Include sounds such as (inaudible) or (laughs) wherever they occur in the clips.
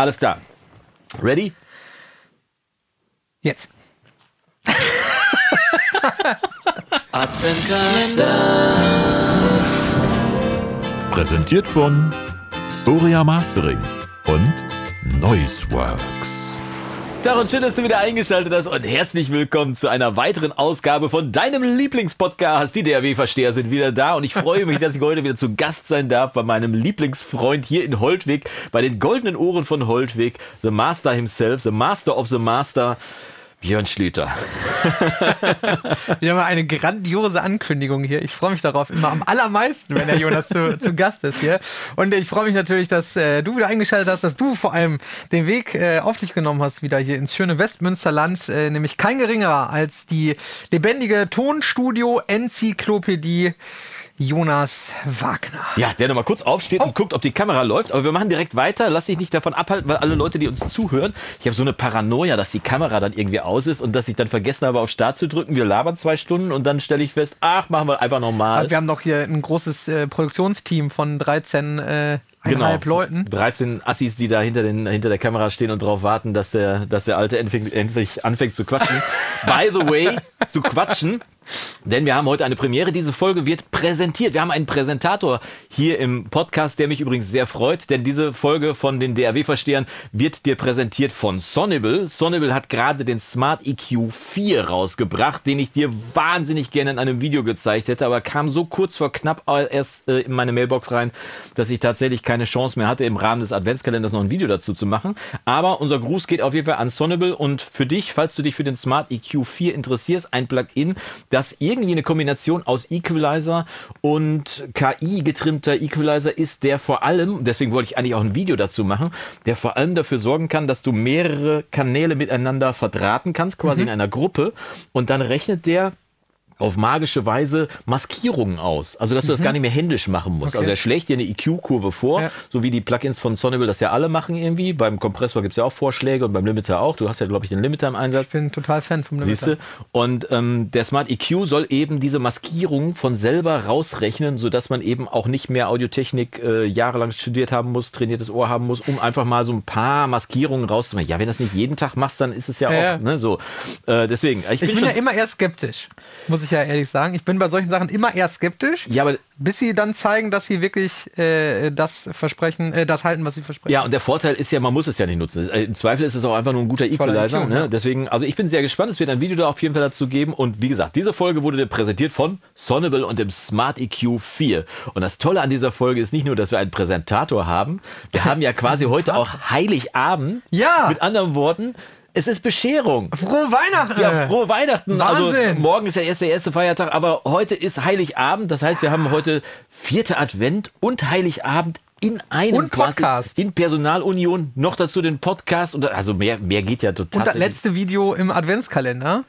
Alles klar. Ready? Jetzt. Präsentiert von Storia Mastering und Noiseworks. Tag schön, dass du wieder eingeschaltet hast und herzlich willkommen zu einer weiteren Ausgabe von deinem Lieblingspodcast. Die DRW-Versteher sind wieder da und ich freue mich, dass ich heute wieder zu Gast sein darf bei meinem Lieblingsfreund hier in Holtwig, bei den goldenen Ohren von Holtwig, The Master himself, The Master of the Master. Björn Schlüter. (laughs) Wieder mal eine grandiose Ankündigung hier. Ich freue mich darauf immer am allermeisten, wenn der Jonas zu, (laughs) zu Gast ist hier. Und ich freue mich natürlich, dass äh, du wieder eingeschaltet hast, dass du vor allem den Weg äh, auf dich genommen hast, wieder hier ins schöne Westmünsterland, äh, nämlich kein geringerer als die lebendige Tonstudio-Enzyklopädie Jonas Wagner. Ja, der nochmal kurz aufsteht Oh. und guckt, ob die Kamera läuft. Aber wir machen direkt weiter. Lass dich nicht davon abhalten, weil alle Leute, die uns zuhören, ich habe so eine Paranoia, dass die Kamera dann irgendwie aus ist und dass ich dann vergessen habe, auf Start zu drücken. Wir labern zwei Stunden und dann stelle ich fest, ach, machen wir einfach nochmal. Wir haben noch hier ein großes äh, Produktionsteam von 13 äh, Genau. Leuten. 13 Assis, die da hinter, den, hinter der Kamera stehen und drauf warten, dass der, dass der Alte endlich, endlich anfängt zu quatschen. (laughs) By the way, zu quatschen. Denn wir haben heute eine Premiere. Diese Folge wird präsentiert. Wir haben einen Präsentator hier im Podcast, der mich übrigens sehr freut, denn diese Folge von den DRW-Verstehern wird dir präsentiert von Sonnable. Sonnable hat gerade den Smart EQ 4 rausgebracht, den ich dir wahnsinnig gerne in einem Video gezeigt hätte, aber kam so kurz vor knapp erst äh, in meine Mailbox rein, dass ich tatsächlich keine Chance mehr hatte, im Rahmen des Adventskalenders noch ein Video dazu zu machen. Aber unser Gruß geht auf jeden Fall an Sonnable und für dich, falls du dich für den Smart EQ 4 interessierst, ein Plugin, das irgendwie eine Kombination aus Equalizer und KI-getrimmter Equalizer ist, der vor allem, deswegen wollte ich eigentlich auch ein Video dazu machen, der vor allem dafür sorgen kann, dass du mehrere Kanäle miteinander verdrahten kannst, quasi in einer Gruppe. Und dann rechnet der auf magische Weise Maskierungen aus. Also, dass du das gar nicht mehr händisch machen musst. Okay. Also, er schlägt dir eine EQ-Kurve vor, Ja. so wie die Plugins von Sonnable das ja alle machen irgendwie. Beim Kompressor gibt es ja auch Vorschläge und beim Limiter auch. Du hast ja, glaube ich, den Limiter im Einsatz. Ich bin total Fan vom Limiter. du? Und ähm, der Smart EQ soll eben diese Maskierung von selber rausrechnen, sodass man eben auch nicht mehr Audiotechnik äh, jahrelang studiert haben muss, trainiertes Ohr haben muss, um einfach mal so ein paar Maskierungen rauszumachen. Ja, wenn das nicht jeden Tag machst, dann ist es ja, Ja, auch ja. Ne, so. Äh, deswegen, ich, Ich bin bin schon. ja immer eher skeptisch, muss ich ja ehrlich sagen. Ich bin bei solchen Sachen immer eher skeptisch, ja, aber bis sie dann zeigen, dass sie wirklich äh, das versprechen, äh, das halten, was sie versprechen. Ja, und der Vorteil ist ja, man muss es ja nicht nutzen. Äh, Im Zweifel ist es auch einfach nur ein guter Equalizer. EQ, Ne? Deswegen, also ich bin sehr gespannt. Es wird ein Video da auf jeden Fall dazu geben. Und wie gesagt, diese Folge wurde präsentiert von Sonnable und dem Smart EQ 4. Und das Tolle an dieser Folge ist nicht nur, dass wir einen Präsentator haben. Wir haben ja quasi heute auch Heiligabend. Ja. Mit anderen Worten, es ist Bescherung. Frohe Weihnachten! Ja, frohe Weihnachten. Wahnsinn. Also morgen ist ja erst der erste Feiertag, aber heute ist Heiligabend. Das heißt, wir haben heute vierte Advent und Heiligabend in einem Und Podcast. in Personalunion. Noch dazu den Podcast und also mehr mehr geht ja total. Und das letzte Video im Adventskalender.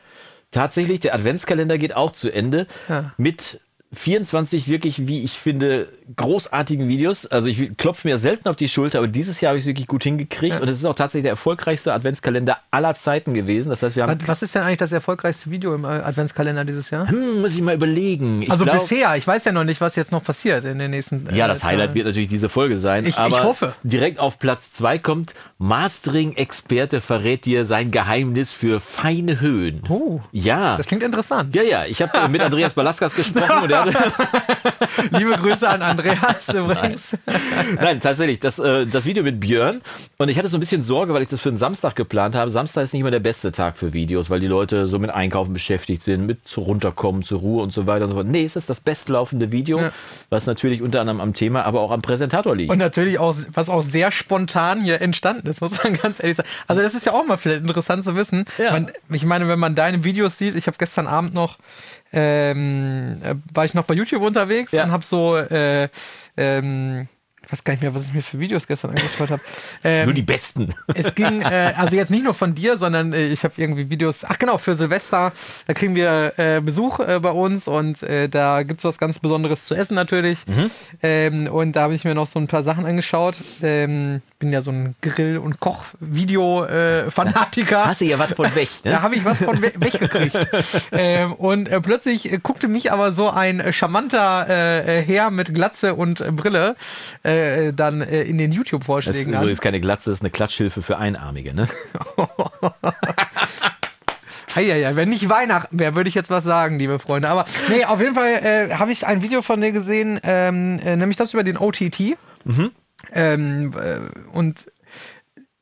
Tatsächlich, der Adventskalender geht auch zu Ende Ja. mit 24 wirklich, wie ich finde, großartigen Videos. Also ich klopfe mir selten auf die Schulter, aber dieses Jahr habe ich es wirklich gut hingekriegt. Und es ist auch tatsächlich der erfolgreichste Adventskalender aller Zeiten gewesen. Das heißt, wir haben, Was- ist denn eigentlich das erfolgreichste Video im äh, Adventskalender dieses Jahr? hm, muss ich mal überlegen. Ich also glaub- bisher, ich weiß ja noch nicht, was jetzt noch passiert in den nächsten. äh, Ja, das Highlight Tagen. wird natürlich diese Folge sein. Ich- ich aber hoffe. direkt auf Platz zwei kommt Mastering-Experte verrät dir sein Geheimnis für feine Höhen. Oh. Ja. Das klingt interessant. ja, ja, ich habe mit Andreas Balaskas gesprochen (laughs) Liebe Grüße an Andreas (laughs) (laughs) übrigens. Nein, tatsächlich, das, äh, das Video mit Björn. Und ich hatte so ein bisschen Sorge, weil ich das für einen Samstag geplant habe. Samstag ist nicht immer der beste Tag für Videos, weil die Leute so mit Einkaufen beschäftigt sind, mit zu runterkommen, zur Ruhe und so weiter und so fort. Nee, es ist das bestlaufende Video, Ja. was natürlich unter anderem am Thema, aber auch am Präsentator liegt. Und natürlich auch, was auch sehr spontan hier entstanden ist, muss man (laughs) ganz ehrlich sagen. Also das ist ja auch mal vielleicht interessant zu wissen. Ja. Man, ich meine, wenn man deine Videos sieht, ich habe gestern Abend noch, ähm, äh, war ich noch bei YouTube unterwegs Ja. und habe so, äh, ähm, weiß gar nicht mehr, was ich mir für Videos gestern angeschaut habe. (laughs) Ähm, Nur die besten. es ging, äh, also jetzt nicht nur von dir, sondern äh, ich habe irgendwie Videos, ach genau, für Silvester, da kriegen wir äh, Besuch äh, bei uns und äh, da gibt es was ganz Besonderes zu essen natürlich. Ähm, und da habe ich mir noch so ein paar Sachen angeschaut. Ähm, bin ja so ein Grill- und Koch-Video-Fanatiker. Hast du ja was von weg, Da ne? habe ich was von we weggekriegt. (laughs) ähm, und äh, plötzlich äh, guckte mich aber so ein äh, charmanter äh, äh, Herr mit Glatze und äh, Brille äh, äh, dann äh, in den Das ist YouTube-Vorschlägen an. übrigens keine Glatze, das ist eine Klatschhilfe für Einarmige, ne? (laughs) Eieiei, wenn nicht Weihnachten wäre, würde ich jetzt was sagen, liebe Freunde. Aber nee, auf jeden Fall äh, habe ich ein Video von dir gesehen, ähm, äh, nämlich das über den OTT. Ähm, äh, und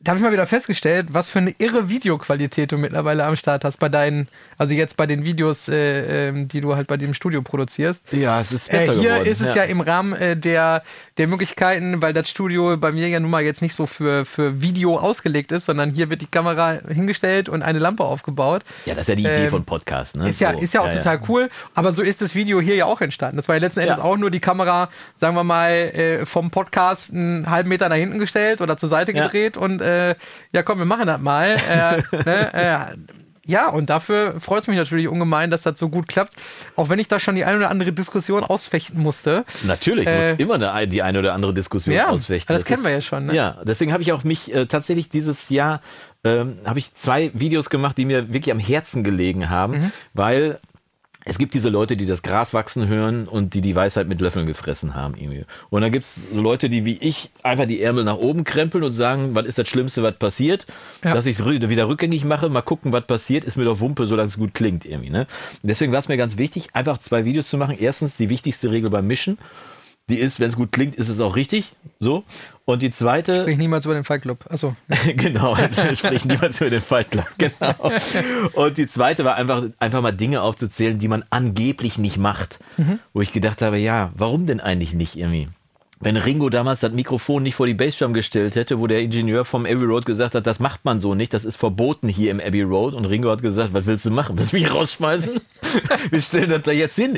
da habe ich mal wieder festgestellt, was für eine irre Videoqualität du mittlerweile am Start hast bei deinen, also jetzt bei den Videos, äh, ähm, die du halt bei dem Studio produzierst. Ja, es ist Äh, hier ist es ja, im Rahmen äh, der, der Möglichkeiten, weil das Studio bei mir ja nun mal jetzt nicht so für, für Video ausgelegt ist, sondern hier wird die Kamera hingestellt und eine Lampe aufgebaut. Ja, das ist ja die Idee Ähm, von Podcast, ne? Ist ja, So. ist ja auch total cool, aber so ist das Video hier ja auch entstanden. Das war ja letzten Endes Ja. auch nur die Kamera, sagen wir mal, äh, vom Podcast einen halben Meter nach hinten gestellt oder zur Seite Ja. gedreht und äh, ja komm, wir machen das mal. Äh, (laughs) ne, äh, ja, und dafür freut es mich natürlich ungemein, dass das so gut klappt. Auch wenn ich da schon die eine oder andere Diskussion ausfechten musste. Natürlich, Äh, musst immer eine, die eine oder andere Diskussion Ja, ausfechten. das kennen wir ja schon, ne? Ja, deswegen habe ich auch mich äh, tatsächlich dieses Jahr ähm, habe ich zwei Videos gemacht, die mir wirklich am Herzen gelegen haben, Mhm. weil es gibt diese Leute, die das Gras wachsen hören und die die Weisheit mit Löffeln gefressen haben. Irgendwie. Und dann gibt es Leute, die wie ich einfach die Ärmel nach oben krempeln und sagen, was ist das Schlimmste, was passiert? Ja. Dass ich es wieder rückgängig mache, mal gucken, was passiert, ist mir doch Wumpe, solange es gut klingt. Irgendwie, ne? Deswegen war es mir ganz wichtig, einfach zwei Videos zu machen. Erstens die wichtigste Regel beim Mischen. Die ist, wenn es gut klingt, ist es auch richtig. So. Und die zweite. Sprich niemals über den Fight Club. Achso. (laughs) genau, (laughs) sprich niemals über den Fight Club. Genau. Und die zweite war einfach, einfach mal Dinge aufzuzählen, die man angeblich nicht macht. Wo ich gedacht habe, ja, warum denn eigentlich nicht irgendwie? Wenn Ringo damals das Mikrofon nicht vor die Bassdrum gestellt hätte, wo der Ingenieur vom Abbey Road gesagt hat, das macht man so nicht, das ist verboten hier im Abbey Road. Und Ringo hat gesagt, was willst du machen? Willst du mich rausschmeißen? (laughs) Wir stellen das da jetzt hin.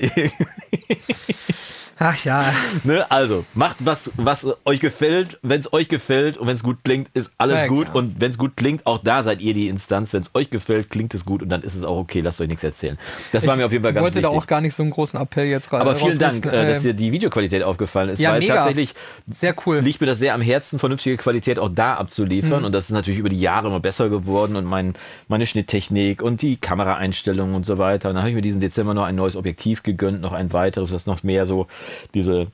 Ach ja. Ne? Also, macht was, was euch gefällt. Wenn es euch gefällt und wenn es gut klingt, ist alles Ja, gut. klar. Und wenn es gut klingt, auch da seid ihr die Instanz. Wenn es euch gefällt, klingt es gut und dann ist es auch okay. Lasst euch nichts erzählen. Das war mir auf jeden Fall Ich ganz wollte wichtig. da auch gar nicht so einen großen Appell jetzt rein. aber vielen Dank, äh, dass Ähm, dir die Videoqualität aufgefallen ist, Ja, weil mega. tatsächlich Sehr cool. liegt mir das sehr am Herzen, vernünftige Qualität auch da Mhm. abzuliefern. Und das ist natürlich über die Jahre immer besser geworden und mein, meine Schnitttechnik und die Kameraeinstellungen und so weiter. Und dann habe ich mir diesen Dezember noch ein neues Objektiv gegönnt, noch ein weiteres, was noch mehr so diese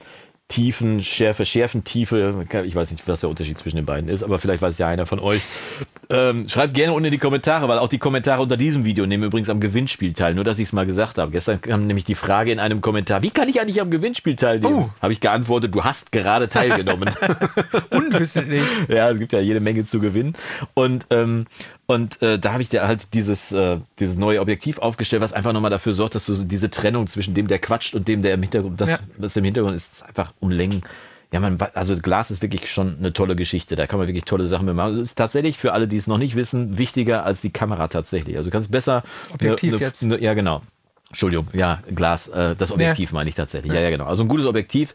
Tiefen, Schärfe, Schärfentiefe, ich weiß nicht, was der Unterschied zwischen den beiden ist, aber vielleicht weiß ja einer von euch. Ähm, schreibt gerne unten in die Kommentare, weil auch die Kommentare unter diesem Video nehmen übrigens am Gewinnspiel teil, nur dass ich es mal gesagt habe. Gestern kam nämlich die Frage in einem Kommentar, wie kann ich eigentlich am Gewinnspiel teilnehmen? Oh. Habe ich geantwortet, du hast gerade teilgenommen. (laughs) Unwissentlich. ja, es gibt ja jede Menge zu gewinnen. Und, ähm, und äh, da habe ich dir halt dieses, äh, dieses neue Objektiv aufgestellt, was einfach nochmal dafür sorgt, dass du diese Trennung zwischen dem, der quatscht und dem, der im Hintergrund, das, Ja. was im Hintergrund ist, ist einfach um Längen. Ja, man, also Glas ist wirklich schon eine tolle Geschichte. Da kann man wirklich tolle Sachen mitmachen. Also Es ist tatsächlich für alle, die es noch nicht wissen, wichtiger als die Kamera tatsächlich. Also du kannst besser. Objektiv eine, jetzt. Eine, ja, genau. Entschuldigung, ja, Glas, äh, das Objektiv meine ich tatsächlich. Ja. ja, genau. Also ein gutes Objektiv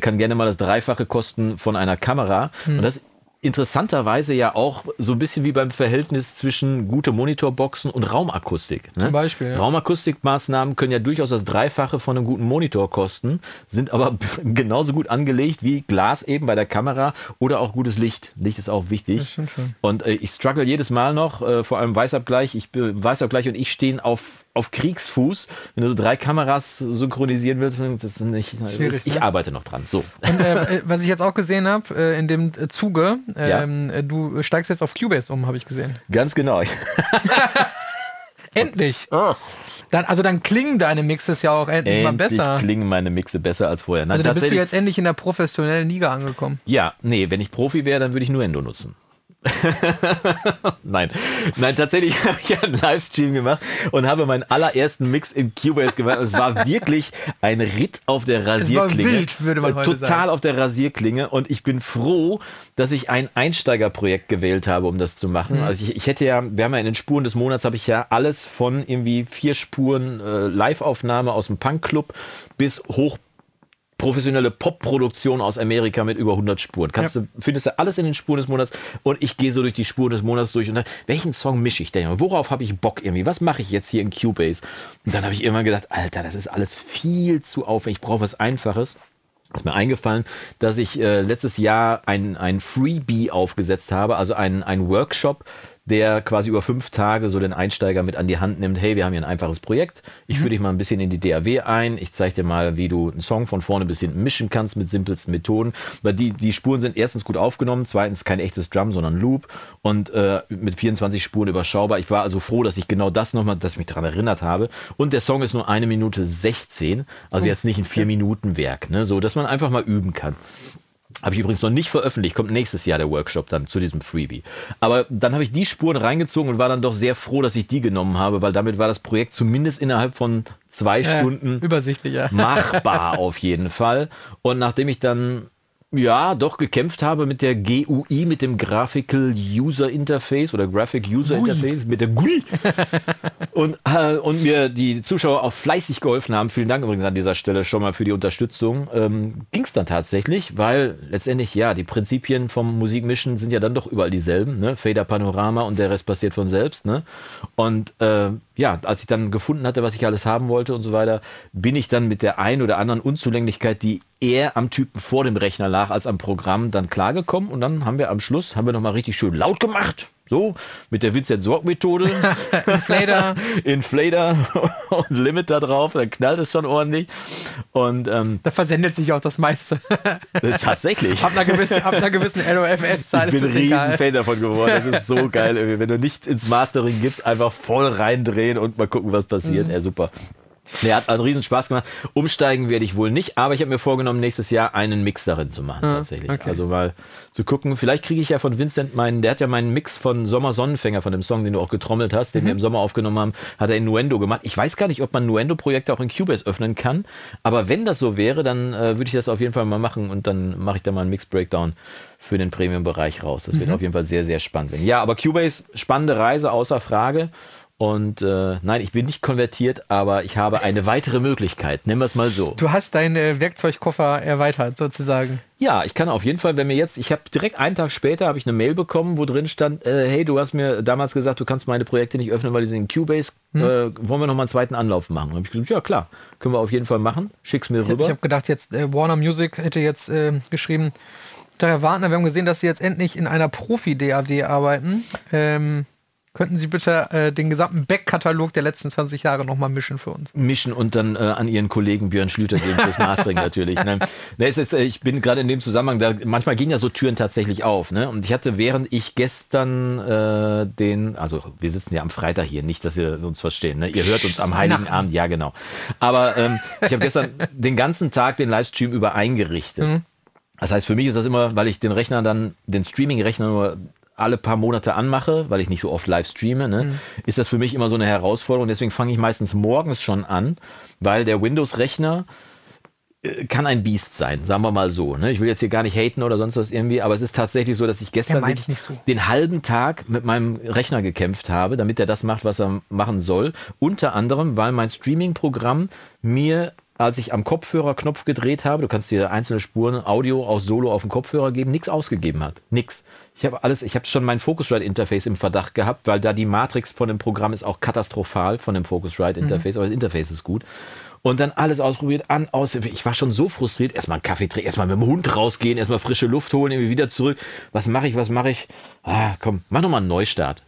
kann gerne mal das Dreifache kosten von einer Kamera. Hm. Und das interessanterweise ja auch so ein bisschen wie beim Verhältnis zwischen gute Monitorboxen und Raumakustik. Ne? Zum Beispiel, ja. Raumakustikmaßnahmen können ja durchaus das Dreifache von einem guten Monitor kosten, sind aber (laughs) genauso gut angelegt wie Glas eben bei der Kamera oder auch gutes Licht. Licht ist auch wichtig. Das stimmt schon. Und äh, ich struggle jedes Mal noch, äh, vor allem Weißabgleich. Ich, bin- Weißabgleich und ich stehen auf, auf Kriegsfuß. Wenn du so drei Kameras synchronisieren willst, das ist nicht. Schwierig, ich ne? arbeite noch dran. So. Und äh, äh, was ich jetzt auch gesehen habe, äh, in dem äh, Zuge, Ja. ähm, äh, du steigst jetzt auf Cubase um, habe ich gesehen. Ganz genau. (laughs) Endlich! Oh. Dann, also dann klingen deine Mixes ja auch endlich, mal Endlich besser. klingen meine Mixe besser als vorher. Nein, Also da bist du jetzt endlich in der professionellen Liga angekommen. Ja, nee, wenn ich Profi wäre, dann würde ich nur Endo nutzen. (laughs) Nein, nein, tatsächlich (laughs) habe ich einen Livestream gemacht und habe meinen allerersten Mix in Cubase gemacht. Es war wirklich ein Ritt auf der Rasierklinge. wild, würde man Äh, heute Total sagen. auf der Rasierklinge und ich bin froh, dass ich ein Einsteigerprojekt gewählt habe, um das zu machen. Mhm. Also ich, ich hätte ja, wir haben ja in den Spuren des Monats habe ich ja alles von irgendwie vier Spuren äh, Live-Aufnahme aus dem Punkclub bis hoch professionelle Pop-Produktion aus Amerika mit über 100 Spuren. Kannst du, findest du alles in den Spuren des Monats und ich gehe so durch die Spuren des Monats durch und dann, welchen Song mische ich denn? Worauf habe ich Bock irgendwie? Was mache ich jetzt hier in Cubase? Und dann habe ich irgendwann gedacht, Alter, das ist alles viel zu aufwendig. Ich brauche was Einfaches. Ist mir eingefallen, dass ich äh, letztes Jahr ein, ein Freebie aufgesetzt habe, also einen ein Workshop der quasi über fünf Tage so den Einsteiger mit an die Hand nimmt. Hey, wir haben hier ein einfaches Projekt. Ich führe dich mal ein bisschen in die DAW ein. Ich zeige dir mal, wie du einen Song von vorne bis hinten mischen kannst mit simpelsten Methoden. Weil die, die Spuren sind erstens gut aufgenommen, zweitens kein echtes Drum, sondern Loop und äh, mit 24 Spuren überschaubar. Ich war also froh, dass ich genau das nochmal, dass ich mich daran erinnert habe. Und der Song ist nur eine Minute 16, also jetzt nicht ein vier Minuten Werk, ne? so dass man einfach mal üben kann. Habe ich übrigens noch nicht veröffentlicht, kommt nächstes Jahr der Workshop dann zu diesem Freebie. Aber dann habe ich die Spuren reingezogen und war dann doch sehr froh, dass ich die genommen habe, weil damit war das Projekt zumindest innerhalb von zwei Ja, Stunden Übersichtlicher. machbar auf jeden Fall. Und nachdem ich dann ja doch gekämpft habe mit der GUI, mit dem Graphical User Interface oder Graphic User Interface, mit der GUI (laughs) und, äh, und mir die Zuschauer auch fleißig geholfen haben. Vielen Dank übrigens an dieser Stelle schon mal für die Unterstützung. Ähm, Ging es dann tatsächlich, weil letztendlich, ja, die Prinzipien vom Musikmischen sind ja dann doch überall dieselben. Ne? Fader Panorama und der Rest passiert von selbst. Ne? Und äh, ja, als ich dann gefunden hatte, was ich alles haben wollte und so weiter, bin ich dann mit der ein oder anderen Unzulänglichkeit, die eher am Typen vor dem Rechner lag als am Programm, dann klargekommen. Und dann haben wir am Schluss, haben wir nochmal richtig schön laut gemacht. So, mit der Vincent Sorg-Methode. (laughs) Inflator. (laughs) Inflator und Limiter drauf, dann knallt es schon ordentlich. Und ähm, Da versendet sich auch das meiste. äh, tatsächlich. (laughs) ab, einer gewissen, ab einer gewissen LOFS-Zahl Ich bin ein riesen. Fan davon geworden. Das ist so geil. irgendwie. Wenn du nicht ins Mastering gibst, einfach voll reindrehen und mal gucken, was passiert. Ja, super. Der hat einen riesen Spaß gemacht. Umsteigen werde ich wohl nicht, aber ich habe mir vorgenommen, nächstes Jahr einen Mix darin zu machen, tatsächlich. okay. Also mal zu gucken. Vielleicht kriege ich ja von Vincent meinen, der hat ja meinen Mix von Sommer Sonnenfänger, von dem Song, den du auch getrommelt hast, den wir im Sommer aufgenommen haben, hat er in Nuendo gemacht. Ich weiß gar nicht, ob man Nuendo-Projekte auch in Cubase öffnen kann, aber wenn das so wäre, dann äh, würde ich das auf jeden Fall mal machen und dann mache ich da mal einen Mix-Breakdown für den Premium-Bereich raus. Das wird auf jeden Fall sehr, sehr spannend werden. Ja, aber Cubase, spannende Reise, außer Frage. Und äh, nein, ich bin nicht konvertiert, aber ich habe eine weitere Möglichkeit. Nennen wir es mal so. Du hast deinen äh, Werkzeugkoffer erweitert, sozusagen. Ja, ich kann auf jeden Fall, wenn mir jetzt, ich habe direkt einen Tag später habe ich eine Mail bekommen, wo drin stand, äh, hey, du hast mir damals gesagt, du kannst meine Projekte nicht öffnen, weil die sind in Cubase. Äh, wollen wir noch mal einen zweiten Anlauf machen? Und hab ich gesagt, ja klar, können wir auf jeden Fall machen. Schick's mir Ich rüber. habe gedacht, jetzt äh, Warner Music hätte jetzt äh, geschrieben, daher Wartner, wir haben gesehen, dass Sie jetzt endlich in einer Profi-DAW arbeiten. Ähm, könnten Sie bitte äh, den gesamten Backkatalog der letzten 20 Jahre nochmal mischen für uns? mischen und dann äh, an ihren Kollegen Björn Schlüter geben fürs Mastering natürlich. Ne? Ne, ist, äh, ich bin gerade in dem Zusammenhang, da, manchmal gehen ja so Türen tatsächlich auf. Ne? Und ich hatte, während ich gestern äh, den, also wir sitzen ja am Freitag hier, nicht, dass ihr uns verstehen. Ne? Ihr hört uns am Heiligen. Abend, ja genau. Aber ähm, ich habe gestern den ganzen Tag den Livestream über eingerichtet. Das heißt, für mich ist das immer, weil ich den Rechner dann, den Streaming-Rechner nur alle paar Monate anmache, weil ich nicht so oft live streame, ne, ist das für mich immer so eine Herausforderung. Deswegen fange ich meistens morgens schon an, weil der Windows-Rechner äh, kann ein Biest sein, sagen wir mal so. Ne? Ich will jetzt hier gar nicht haten oder sonst was irgendwie, aber es ist tatsächlich so, dass ich gestern so. den halben Tag mit meinem Rechner gekämpft habe, damit er das macht, was er machen soll. Unter anderem, weil mein Streaming-Programm mir als ich am Kopfhörer Knopf gedreht habe, du kannst dir einzelne Spuren Audio aus Solo auf den Kopfhörer geben, nichts ausgegeben hat. Nix. Ich habe alles, ich habe schon mein Focusrite Interface im Verdacht gehabt, weil da die Matrix von dem Programm ist auch katastrophal von dem Focusrite Interface, aber das Interface ist gut. Und dann alles ausprobiert, an, aus. Ich war schon so frustriert. Erstmal einen Kaffee trinken, erstmal mit dem Hund rausgehen, erstmal frische Luft holen, irgendwie wieder zurück. Was mache ich, was mache ich? Ah, komm, mach nochmal einen Neustart.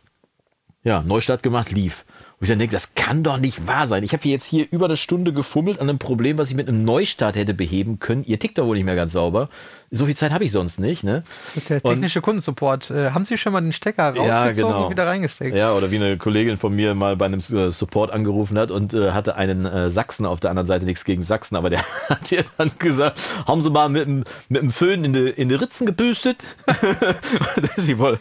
Ja, Neustart gemacht, lief. Und ich dann denke, das kann doch nicht wahr sein. Ich habe hier jetzt hier über eine Stunde gefummelt an einem Problem, was ich mit einem Neustart hätte beheben können. Ihr tickt doch wohl nicht mehr ganz sauber. So viel Zeit habe ich sonst nicht, ne? Der Und- technische Kundensupport. Äh, haben Sie schon mal den Stecker rausgezogen Ja, genau. und wieder reingesteckt? Ja, oder wie eine Kollegin von mir mal bei einem äh, Support angerufen hat und äh, hatte einen äh, Sachsen auf der anderen Seite, nichts gegen Sachsen, aber der (laughs) hat ihr dann gesagt, haben Sie mal mit dem, mit dem Föhn in die, in die Ritzen gebüstet? (laughs) Sie (laughs) ja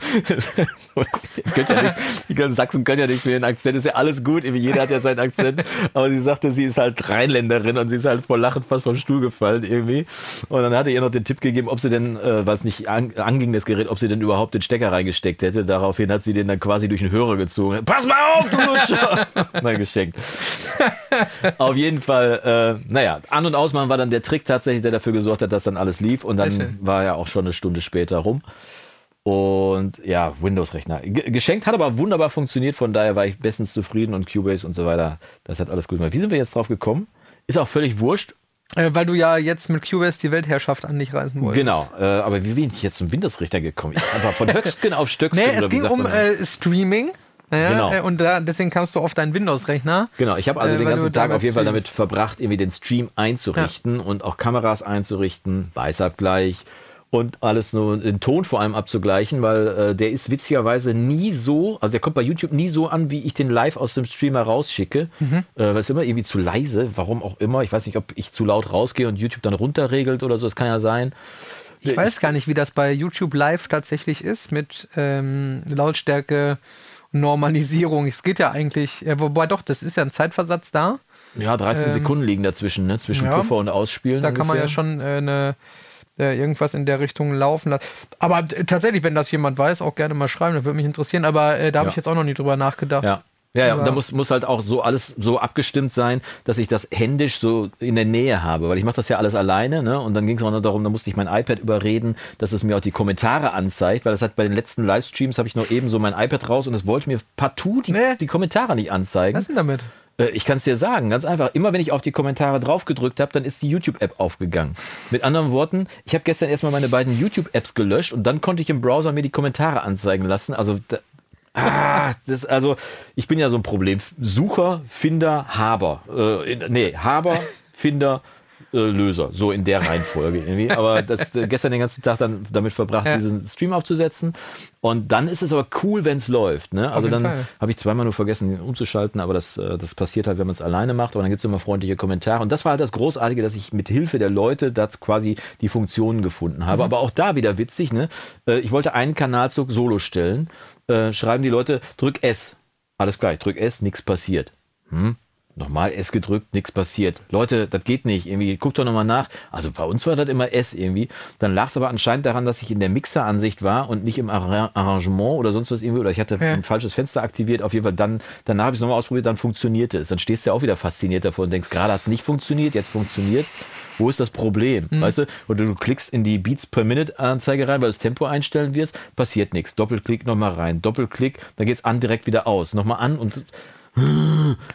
nicht, die ganzen Sachsen können ja nichts für ihren Akzent, ist ja alles gut, jeder hat ja seinen Akzent, aber sie sagte, sie ist halt Rheinländerin und sie ist halt vor Lachen fast vom Stuhl gefallen irgendwie und dann hatte ihr noch den Tipp gegeben, ob sie denn, äh, weil es nicht an, anging, das Gerät, ob sie denn überhaupt den Stecker reingesteckt hätte, daraufhin hat sie den dann quasi durch den Hörer gezogen. Pass mal auf, du Lutscher! (laughs) Mal geschenkt. Auf jeden Fall, äh, naja, An- und Ausmachen war dann der Trick tatsächlich, der dafür gesorgt hat, dass dann alles lief und dann war ja auch schon eine Stunde später rum. Und ja, Windows-Rechner. Ge- Geschenkt hat aber wunderbar funktioniert, von daher war ich bestens zufrieden und Cubase und so weiter. Das hat alles gut gemacht. Wie sind wir jetzt drauf gekommen? Ist auch völlig wurscht. Äh, weil du ja jetzt mit Cubase die Weltherrschaft an dich reißen wolltest. Genau, äh, aber wie bin ich jetzt zum Windows-Richter gekommen? Ich bin einfach von (laughs) Höchstgen auf Stöcksken. Nee, es ging um äh, Streaming. Ja, Genau. äh, Und da, deswegen kamst du auf deinen Windows-Rechner. Genau, ich habe also Äh, den ganzen Tag auf jeden Fall damit verbracht, irgendwie den Stream einzurichten und auch Kameras einzurichten, Weißabgleich und alles nur den Ton vor allem abzugleichen, weil äh, der ist witzigerweise nie so, also der kommt bei YouTube nie so an, wie ich den live aus dem Streamer rausschicke, Mhm. äh, weil es immer irgendwie zu leise, warum auch immer. Ich weiß nicht, ob ich zu laut rausgehe und YouTube dann runterregelt oder so, das kann ja sein. Ich weiß gar nicht, wie das bei YouTube Live tatsächlich ist mit ähm, Lautstärke Normalisierung. Es geht ja eigentlich, äh, wobei doch, das ist ja ein Zeitversatz da. Ja, 13 Sekunden liegen dazwischen, ne? zwischen Ähm, ja. Puffer und Ausspielen. Da kann man ja ungefähr. schon äh, eine, äh, irgendwas in der Richtung laufen lassen. Aber tatsächlich, wenn das jemand weiß, auch gerne mal schreiben, das würde mich interessieren. Aber äh, da habe Ja. ich jetzt auch noch nie drüber nachgedacht. Ja. Ja, ja, und da muss, muss halt auch so alles so abgestimmt sein, dass ich das händisch so in der Nähe habe, weil ich mache das ja alles alleine, ne? Und dann ging es auch noch darum, da musste ich mein iPad überreden, dass es mir auch die Kommentare anzeigt, weil das hat bei den letzten Livestreams habe ich noch eben so mein iPad raus und es wollte mir partout die, Nee. die Kommentare nicht anzeigen. Was ist denn damit? Äh, Ich kann es dir sagen, ganz einfach. Immer wenn ich auf die Kommentare drauf gedrückt habe, dann ist die YouTube-App aufgegangen. Mit anderen Worten, ich habe gestern erstmal meine beiden YouTube-Apps gelöscht und dann konnte ich im Browser mir die Kommentare anzeigen lassen. Also, da, ah, das, also ich bin ja so ein Problem. Sucher, Finder, Haber. Äh, nee, Haber, Finder, äh, Löser. So in der Reihenfolge irgendwie. Aber das äh, gestern den ganzen Tag dann damit verbracht, Ja. diesen Stream aufzusetzen. Und dann ist es aber cool, wenn es läuft. Ne? Also dann habe ich zweimal nur vergessen, ihn umzuschalten, aber das, äh, das passiert halt, wenn man es alleine macht. Aber dann gibt es immer freundliche Kommentare. Und das war halt das Großartige, dass ich mit Hilfe der Leute da quasi die Funktionen gefunden habe. Aber auch da wieder witzig, ne? Ich wollte einen Kanalzug solo stellen. Schreiben die Leute, drück S. Alles gleich, drück S, nichts passiert. Hm? Nochmal S gedrückt, nichts passiert. Leute, das geht nicht. Irgendwie, guckt doch nochmal nach. Also bei uns war das immer S irgendwie. Dann lag es aber anscheinend daran, dass ich in der Mixeransicht war und nicht im Arra- Arrangement oder sonst was irgendwie. Oder ich hatte Ja. ein falsches Fenster aktiviert. Auf jeden Fall dann, danach habe ich es nochmal ausprobiert, dann funktionierte es. Dann stehst du ja auch wieder fasziniert davor und denkst, gerade hat es nicht funktioniert, jetzt funktioniert es. Wo ist das Problem? Weißt du? Oder du klickst in die Beats per Minute Anzeige rein, weil du das Tempo einstellen wirst, passiert nichts. Doppelklick nochmal rein, Doppelklick, dann geht es an, direkt wieder aus. Nochmal an und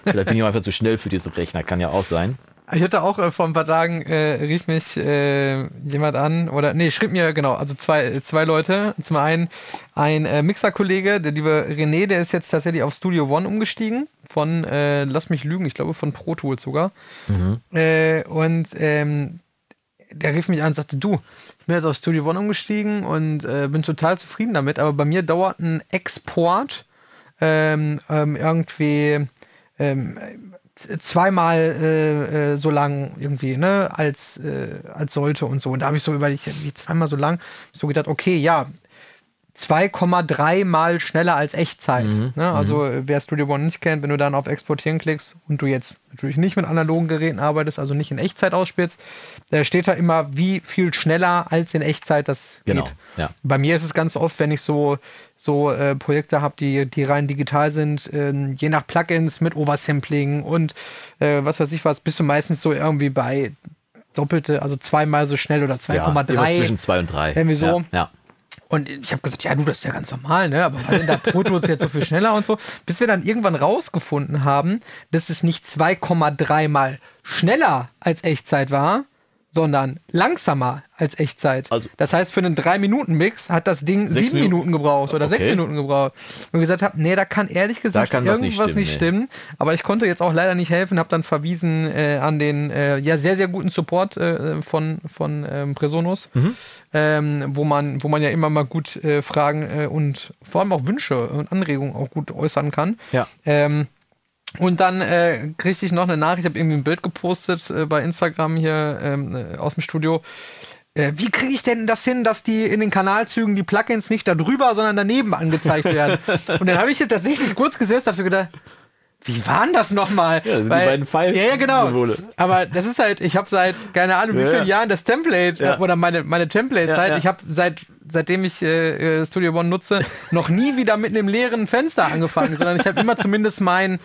Vielleicht bin ich einfach zu schnell für diesen Rechner, kann ja auch sein. Ich hatte auch äh, vor ein paar Tagen, äh, rief mich äh, jemand an, oder nee, schrieb mir, genau, also zwei, zwei Leute. Zum einen ein äh, Mixer-Kollege, der liebe René, der ist jetzt tatsächlich auf Studio One umgestiegen. Von, äh, lass mich lügen, ich glaube von Pro Tools sogar. Äh, und ähm, der rief mich an und sagte, du, ich bin jetzt auf Studio One umgestiegen und äh, bin total zufrieden damit, aber bei mir dauert ein Export ähm, ähm, irgendwie ähm, zweimal äh, äh, so lang irgendwie, ne, als, äh, als sollte und so. Und da habe ich so überlegt, wie zweimal so lang, so gedacht, okay, ja, 2,3 mal schneller als Echtzeit. Ne? Also äh, wer Studio One nicht kennt, wenn du dann auf Exportieren klickst und du jetzt natürlich nicht mit analogen Geräten arbeitest, also nicht in Echtzeit ausspielst, da steht da immer, wie viel schneller als in Echtzeit das Genau, geht. ja. Bei mir ist es ganz oft, wenn ich so, so äh, Projekte habe, die, die rein digital sind, ähm, je nach Plugins mit Oversampling und äh, was weiß ich was, bist du meistens so irgendwie bei doppelte, also zweimal so schnell oder Ja, immer 2,3. zwischen zwei und drei. Irgendwie so. Ja, ja. Und ich habe gesagt, ja, du, das ist ja ganz normal, ne? Aber weil denn da Pro Tools jetzt so viel schneller und so, bis wir dann irgendwann rausgefunden haben, dass es nicht 2,3 mal schneller als Echtzeit war, sondern langsamer als Echtzeit. Also- das heißt, für einen 3-Minuten-Mix hat das Ding Sechs sieben Minuten, Minuten? gebraucht oder sechs Okay. Minuten gebraucht. Und gesagt haben, nee, da kann ehrlich gesagt kann was irgendwas nicht nicht stimmen, stimmen. Aber ich konnte jetzt auch leider nicht helfen, habe dann verwiesen äh, an den äh, ja sehr, sehr guten Support äh, von, von ähm, Presonus, Mhm. ähm, wo, man, wo man ja immer mal gut äh, Fragen äh, und vor allem auch Wünsche und Anregungen auch gut äußern kann. Ja. Ähm, und dann äh, kriegte ich noch eine Nachricht, habe irgendwie ein Bild gepostet äh, bei Instagram hier ähm, äh, aus dem Studio. Äh, wie kriege ich denn das hin, dass die in den Kanalzügen die Plugins nicht da drüber, sondern daneben angezeigt werden? (laughs) und dann habe ich hier tatsächlich kurz gesessen, habe so gedacht, wie waren das nochmal? Ja, das sind die beiden Pfeil- Ja, ja, genau. Symbole. Aber das ist halt, ich habe seit, keine Ahnung, wie Ja, vielen ja. Jahren das Template oder meine, meine Template-Zeit, ich habe seit, seitdem ich äh, äh, Studio One nutze, (laughs) noch nie wieder mit einem leeren Fenster angefangen, sondern ich habe immer zumindest mein,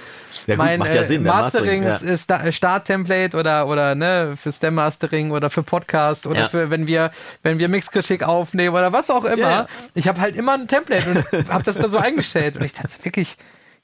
gut, mein äh, Sinn, Mastering, Mastering, äh, äh, Start-Template oder, oder ne, für Stem-Mastering oder für Podcast oder für, wenn wir, wenn wir Mixkritik aufnehmen oder was auch immer. Ich habe halt immer ein Template und habe das da so eingestellt und ich dachte wirklich,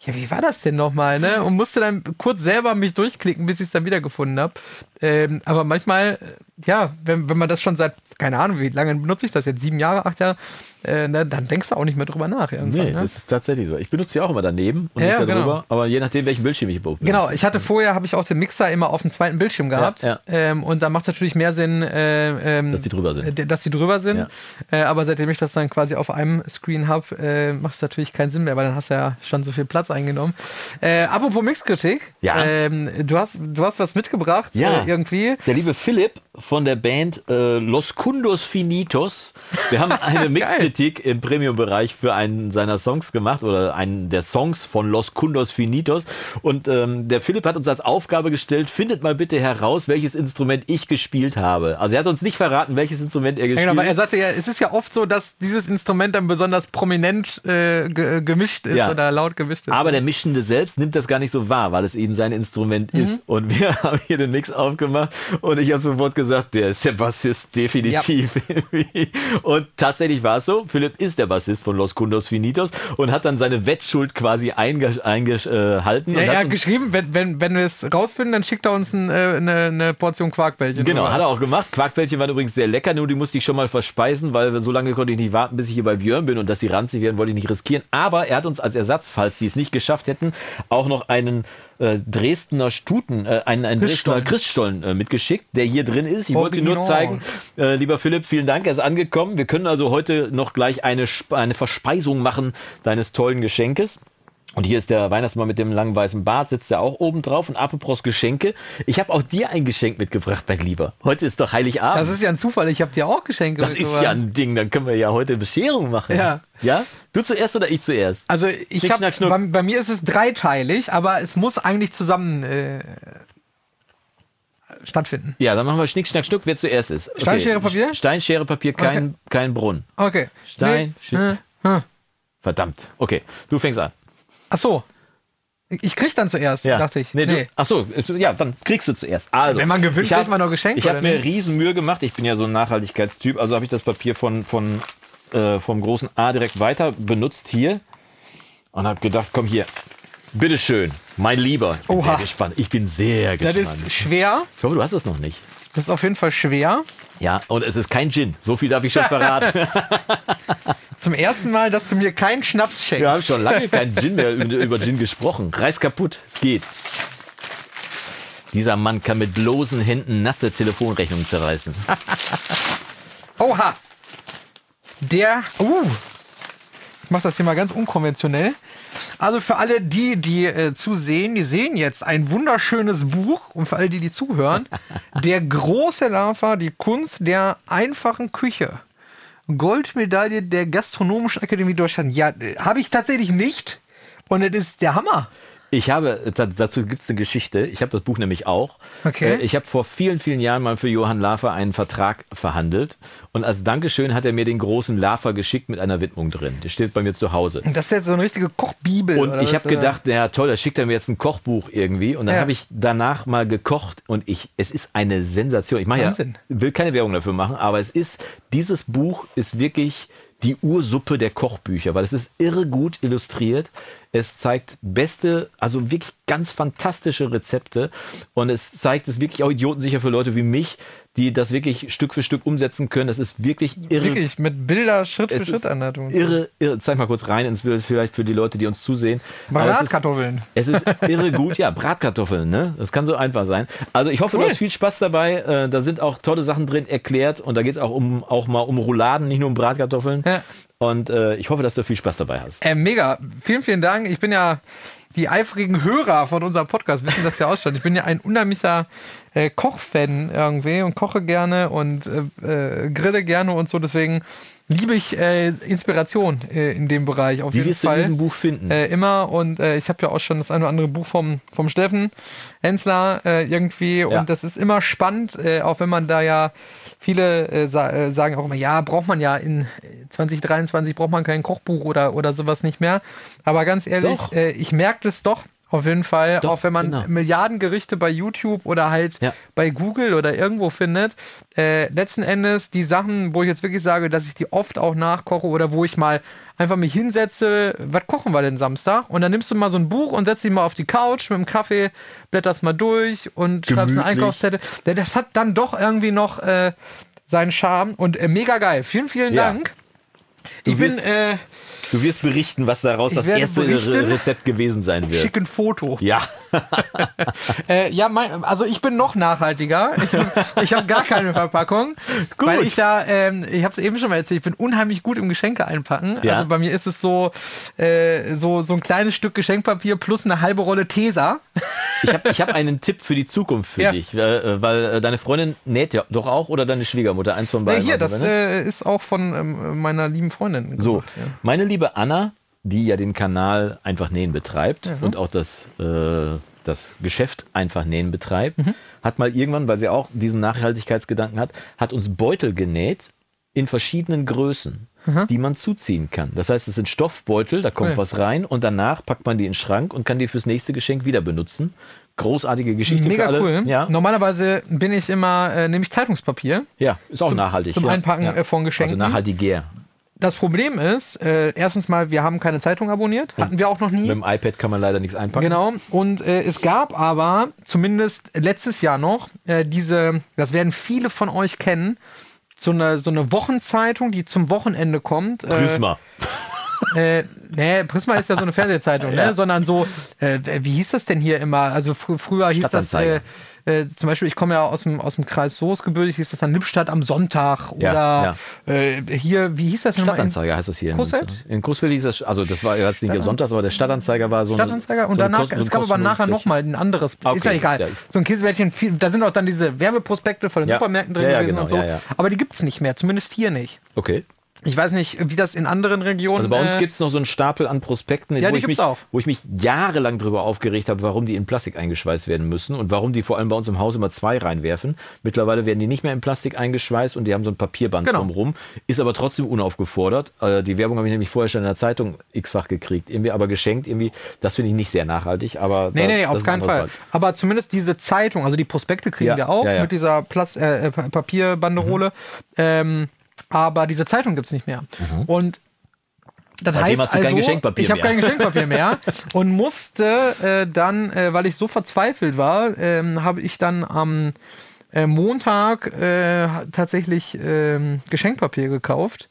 ja, wie war das denn nochmal, ne? Und musste dann kurz selber mich durchklicken, bis ich es dann wiedergefunden habe. Ähm, aber manchmal, äh, ja, wenn, wenn man das schon seit, keine Ahnung, wie lange benutze ich das jetzt, sieben Jahre, acht Jahre, äh, dann, dann denkst du auch nicht mehr drüber nach. Nee, ne? das ist tatsächlich so. Ich benutze die auch immer daneben und Ja, nicht genau. darüber, aber je nachdem, welchen Bildschirm ich benutze. Genau, ich hatte vorher, habe ich auch den Mixer immer auf dem zweiten Bildschirm gehabt. ja. Ähm, und da macht es natürlich mehr Sinn, äh, ähm, Dass die drüber sind. dass die drüber sind. Ja. Äh, aber seitdem ich das dann quasi auf einem Screen habe, äh, macht es natürlich keinen Sinn mehr, weil dann hast du ja schon so viel Platz eingenommen. Äh, apropos Mixkritik, Ja. ähm, du, hast, du hast was mitgebracht, Ja. irgendwie. Der liebe Philipp von der Band Los Cundos Finitos. Wir haben (laughs) eine Mixkritik im Premium-Bereich für einen seiner Songs gemacht oder einen der Songs von Los Cundos Finitos. Und ähm, der Philipp hat uns als Aufgabe gestellt, findet mal bitte heraus, welches Instrument ich gespielt habe. Also er hat uns nicht verraten, welches Instrument er Ja, gespielt genau, aber er hat. sagte ja, es ist ja oft so, dass dieses Instrument dann besonders prominent äh, ge gemischt ist Ja. oder laut gemischt ist. Aber der Mischende selbst nimmt das gar nicht so wahr, weil es eben sein Instrument Mhm. ist. Und wir (laughs) haben hier den Mix aufgemacht und ich habe sofort gesagt, der ist der Bassist definitiv. (laughs) und tatsächlich war es so. Philipp ist der Bassist von Los Cundos Finitos und hat dann seine Wettschuld quasi eingehalten. Eingehalten ja, und er hat geschrieben, wenn, wenn, wenn wir es rausfinden, dann schickt er uns ein, äh, eine, eine Portion Quarkbällchen. Genau, rüber. hat er auch gemacht. Quarkbällchen waren übrigens sehr lecker, nur die musste ich schon mal verspeisen, weil so lange konnte ich nicht warten, bis ich hier bei Björn bin und dass sie ranzig werden, wollte ich nicht riskieren. Aber er hat uns als Ersatz, falls sie es nicht geschafft hätten, auch noch einen äh, Dresdner Stuten, äh, einen, einen Dresdner Christstollen. Christstollen äh, mitgeschickt, der hier drin ist. Ich wollte nur Original. zeigen, äh, lieber Philipp, vielen Dank, er ist angekommen. Wir können also heute noch gleich eine, eine Verspeisung machen deines tollen Geschenkes. Und hier ist der Weihnachtsmann mit dem langen weißen Bart, sitzt ja auch oben drauf. Und apropos Geschenke, ich habe auch dir ein Geschenk mitgebracht, mein Lieber. Heute ist doch Heiligabend. Das ist ja ein Zufall, ich habe dir auch Geschenke Das ist ja ein Ding, dann können wir ja heute Bescherung machen. Ja. Ja? Du zuerst oder ich zuerst? Also ich Schnick, hab, schnack, schnuck. bei, bei mir ist es dreiteilig, aber es muss eigentlich zusammen äh, stattfinden. Ja, dann machen wir Schnick, Schnack, Schnuck, wer zuerst ist. Okay. Stein, Schere, Papier? Stein, Schere, Papier, kein, kein Brunnen. Okay. Stein, Nee. Schere. Hm, hm. Verdammt. Okay, du fängst an. Ach so. Ich krieg dann zuerst, Ja. dachte ich. Nee, Nee. Du, ach so, ja, dann kriegst du zuerst. Also, Wenn man gewinnt, hab- kriegt man noch Geschenke, Ich habe mir riesen Mühe gemacht. Ich bin ja so ein Nachhaltigkeitstyp. Also habe ich das Papier von, von, äh, vom großen A direkt weiter benutzt hier und habe gedacht, komm hier, bitteschön, mein Lieber. Ich bin Oha. sehr gespannt. Ich bin sehr Das gespannt. ist schwer. ich hoffe, du hast es noch nicht. Das ist auf jeden Fall schwer. Ja, und es ist kein Gin. So viel darf ich schon verraten. (laughs) (laughs) Zum ersten Mal, dass du mir keinen Schnaps schenkst. Wir haben schon lange keinen Gin mehr über, Gin gesprochen. Reiß kaputt, es geht. Dieser Mann kann mit bloßen Händen nasse Telefonrechnungen zerreißen. (laughs) Oha. Der. Uh. Ich mach das hier mal ganz unkonventionell. Also für alle die, die äh, zusehen, die sehen jetzt ein wunderschönes Buch und für alle die, die zuhören, (laughs) der große Lava, die Kunst der einfachen Küche. Goldmedaille der Gastronomischen Akademie Deutschland. Ja, äh, habe ich tatsächlich nicht. Und es ist der Hammer. Ich habe, da- dazu gibt es eine Geschichte. Ich habe das Buch nämlich auch. Okay. Äh, Ich habe vor vielen, vielen Jahren mal für Johann Lafer einen Vertrag verhandelt. Und als Dankeschön hat er mir den großen Lafer geschickt mit einer Widmung drin. Der steht bei mir zu Hause. Das ist jetzt so eine richtige Kochbibel. Und ich habe gedacht, ja toll, da schickt er mir jetzt ein Kochbuch irgendwie. Und dann Ja. habe ich danach mal gekocht und ich, es ist eine Sensation. Ich mache ja, will keine Werbung dafür machen, aber es ist, dieses Buch ist wirklich die Ursuppe der Kochbücher, weil es ist irre gut illustriert. Es zeigt beste, also wirklich ganz fantastische Rezepte und es zeigt es wirklich auch idiotensicher für Leute wie mich, die das wirklich Stück für Stück umsetzen können. Das ist wirklich irre Wirklich mit Bilder, Schritt für es Schritt ist Anleitung. irre, irre. Zeig mal kurz rein ins Bild, vielleicht für die Leute, die uns zusehen. Aber es ist- Bratkartoffeln. Es ist irre gut, ja, Bratkartoffeln, ne? Das kann so einfach sein. Also ich hoffe, Cool. du hast viel Spaß dabei. Äh, da sind auch tolle Sachen drin erklärt und da geht es auch um auch mal um Rouladen, nicht nur um Bratkartoffeln. Ja. Und äh, ich hoffe, dass du viel Spaß dabei hast. Äh, mega. Vielen, vielen Dank. Ich bin ja die eifrigen Hörer von unserem Podcast, wissen das ja auch schon. Ich bin ja ein unheimlicher äh, Kochfan irgendwie und koche gerne und äh, äh, grille gerne und so. Deswegen liebe ich äh, Inspiration äh, in dem Bereich auf Wie jeden wirst du in Fall. diesem Buch finden? Äh, immer und äh, ich habe ja auch schon das eine oder andere Buch vom, vom Steffen Hensler äh, irgendwie Ja. und das ist immer spannend, äh, auch wenn man da ja viele äh, sa äh, sagen auch immer, ja, braucht man ja in äh, 2023 braucht man kein Kochbuch oder, oder sowas nicht mehr. Aber ganz ehrlich, äh, ich merke das doch Auf jeden Fall, Doch, auch wenn man genau. Milliarden Gerichte bei YouTube oder halt Ja. bei Google oder irgendwo findet, äh, letzten Endes die Sachen, wo ich jetzt wirklich sage, dass ich die oft auch nachkoche oder wo ich mal einfach mich hinsetze, was kochen wir denn Samstag? Und dann nimmst du mal so ein Buch und setzt dich mal auf die Couch mit dem Kaffee, blätterst mal durch und schreibst eine Gemütlich. Einkaufszettel. Das hat dann doch irgendwie noch äh, seinen Charme und äh, mega geil. Vielen, vielen Ja. Dank. Ich bin, äh, Du wirst berichten, was daraus Ich das erste. Re Rezept gewesen sein wird. schick ein Foto. Ja, (laughs) Äh, ja, mein, also ich bin noch nachhaltiger. Ich, ich habe gar keine Verpackung. (laughs) Gut. Weil ich ja, ähm, ich habe es eben schon mal erzählt, ich bin unheimlich gut im Geschenke einpacken. Ja. Also bei mir ist es so, äh, so, so ein kleines Stück Geschenkpapier plus eine halbe Rolle Tesa. ich habe ich hab einen Tipp für die Zukunft für Ja. dich, äh, weil äh, deine Freundin näht ja doch auch oder deine Schwiegermutter, eins von Ja, beiden. hier, also, das äh, ist auch von ähm, meiner lieben Freundin. So, gemacht, ja. meine liebe Anna, die ja den Kanal Einfach Nähen betreibt und auch das, äh, das Geschäft Einfach Nähen betreibt, Mhm. hat mal irgendwann, weil sie auch diesen Nachhaltigkeitsgedanken hat, hat uns Beutel genäht in verschiedenen Größen, die man zuziehen kann. Das heißt, es sind Stoffbeutel, da kommt Cool. was rein und danach packt man die in den Schrank und kann die fürs nächste Geschenk wieder benutzen. Großartige Geschichte Mega cool. Ja, Normalerweise bin ich immer, äh, nehme ich Zeitungspapier. ja ist auch Zum- nachhaltig. zum ja. Einpacken, ja. äh, von Geschenken. Also nachhaltiger. Das Problem ist, äh, erstens mal, wir haben keine Zeitung abonniert. Hatten wir auch noch nie. Mit dem iPad kann man leider nichts einpacken. Genau. Und äh, es gab aber, zumindest letztes Jahr noch, äh, diese, das werden viele von euch kennen, so eine, so eine Wochenzeitung, die zum Wochenende kommt. Äh, Prisma. (laughs) Äh, nee, Prisma ist ja so eine Fernsehzeitung, (laughs) Ja. ne? sondern so, äh, wie hieß das denn hier immer? Also fr früher hieß das, äh. Äh, zum Beispiel, ich komme ja aus dem, aus dem Kreis Soßgebirge, hieß das dann Lippstadt am Sonntag Ja, oder Äh, hier, wie hieß das nochmal? Stadtanzeiger heißt das hier. in Coesfeld? Münster. In Coesfeld hieß das, also das war jetzt nicht Sonntags, aber der Stadtanzeiger war so ein. Stadtanzeiger und so danach, kosten- es gab aber nachher nochmal ein anderes, Okay, ist ja egal. ja. So ein Käseblättchen, viel, da sind auch dann diese Werbeprospekte von den Ja. Supermärkten drin Ja, ja, gewesen genau, und so. ja, ja. Aber die gibt es nicht mehr, zumindest hier nicht. Okay. Ich weiß nicht, wie das in anderen Regionen Also bei uns äh, gibt es noch so einen Stapel an Prospekten, Ja, wo, ich mich, wo ich mich jahrelang darüber aufgeregt habe, warum die in Plastik eingeschweißt werden müssen und warum die vor allem bei uns im Haus immer zwei reinwerfen. Mittlerweile werden die nicht mehr in Plastik eingeschweißt und die haben so ein Papierband Genau. drumherum. Ist aber trotzdem unaufgefordert. Äh, die Werbung habe ich nämlich vorher schon in der Zeitung x-fach gekriegt. Irgendwie aber geschenkt, irgendwie, das finde ich nicht sehr nachhaltig. Aber Nee, da- nee, das auf keinen Fall. anderes Aber zumindest diese Zeitung, also die Prospekte kriegen Ja, wir auch ja, mit dieser Plas äh, äh, Pa- Papierbanderole. Mhm. Ähm, aber diese Zeitung gibt es nicht mehr. Und das Seitdem heißt hast du kein also, Geschenkpapier ich habe kein Geschenkpapier mehr (laughs) und musste äh, dann, äh, weil ich so verzweifelt war, ähm, habe ich dann am äh, Montag äh, tatsächlich ähm, Geschenkpapier gekauft.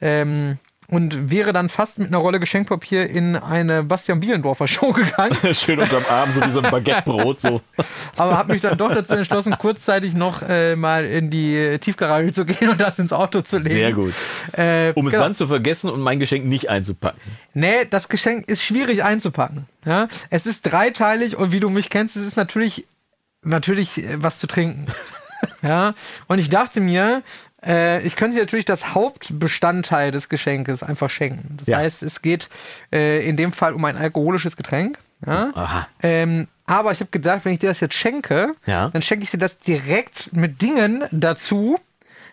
Ähm, und wäre dann fast mit einer Rolle Geschenkpapier in eine Bastian Bielendorfer Show gegangen. (laughs) Schön unterm Arm, so wie so ein Baguettebrot. So. (laughs) Aber habe mich dann doch dazu entschlossen, kurzzeitig noch äh, mal in die Tiefgarage zu gehen und das ins Auto zu legen. Sehr gut. Äh, Um es genau. dann zu vergessen und mein Geschenk nicht einzupacken. Nee, das Geschenk ist schwierig einzupacken. Ja? Es ist dreiteilig und wie du mich kennst, es ist natürlich, natürlich äh, was zu trinken. (laughs) ja? Und ich dachte mir, äh, ich könnte dir natürlich das Hauptbestandteil des Geschenkes einfach schenken. Das Ja. heißt, es geht äh, in dem Fall um ein alkoholisches Getränk. Ja? Aha. Ähm, aber ich habe gedacht, wenn ich dir das jetzt schenke, Ja. dann schenke ich dir das direkt mit Dingen dazu,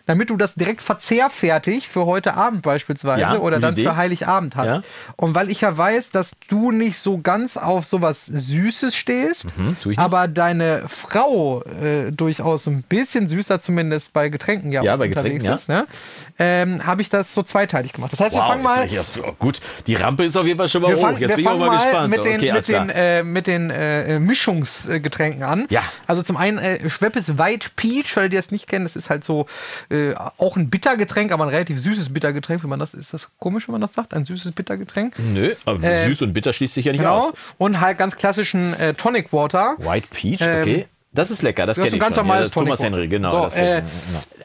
damit du das direkt verzehrfertig für heute Abend beispielsweise Ja, oder dann Idee. für Heiligabend hast. Ja. Und weil ich ja weiß, dass du nicht so ganz auf sowas Süßes stehst, Mhm, aber deine Frau äh, durchaus ein bisschen süßer zumindest bei Getränken ja, Ja, bei unterwegs Getränken, ja. ist, ne? ähm, habe ich das so zweiteilig gemacht. Das heißt, wir fangen mal oh, gut, die Rampe ist auf jeden Fall schon mal wir hoch. fangen, Jetzt wir bin ich auch fangen mal mal gespannt. mit den, okay, mit den, äh, mit den äh, Mischungsgetränken an. Ja. Also zum einen äh, Schweppes White Peach, weil die das nicht kennen, das ist halt so äh, auch ein Bittergetränk, aber ein relativ süßes Bittergetränk, wenn man das, ist das komisch, wenn man das sagt? Ein süßes Bittergetränk. Nö, aber äh, süß und bitter schließt sich ja nicht Genau. aus. Und halt ganz klassischen äh, Tonic Water. White Peach, Ähm, okay. Das ist lecker, das Du hast kenne ein ich ganz schon. normales ja, das ist Thomas. Henry, genau. So, das äh.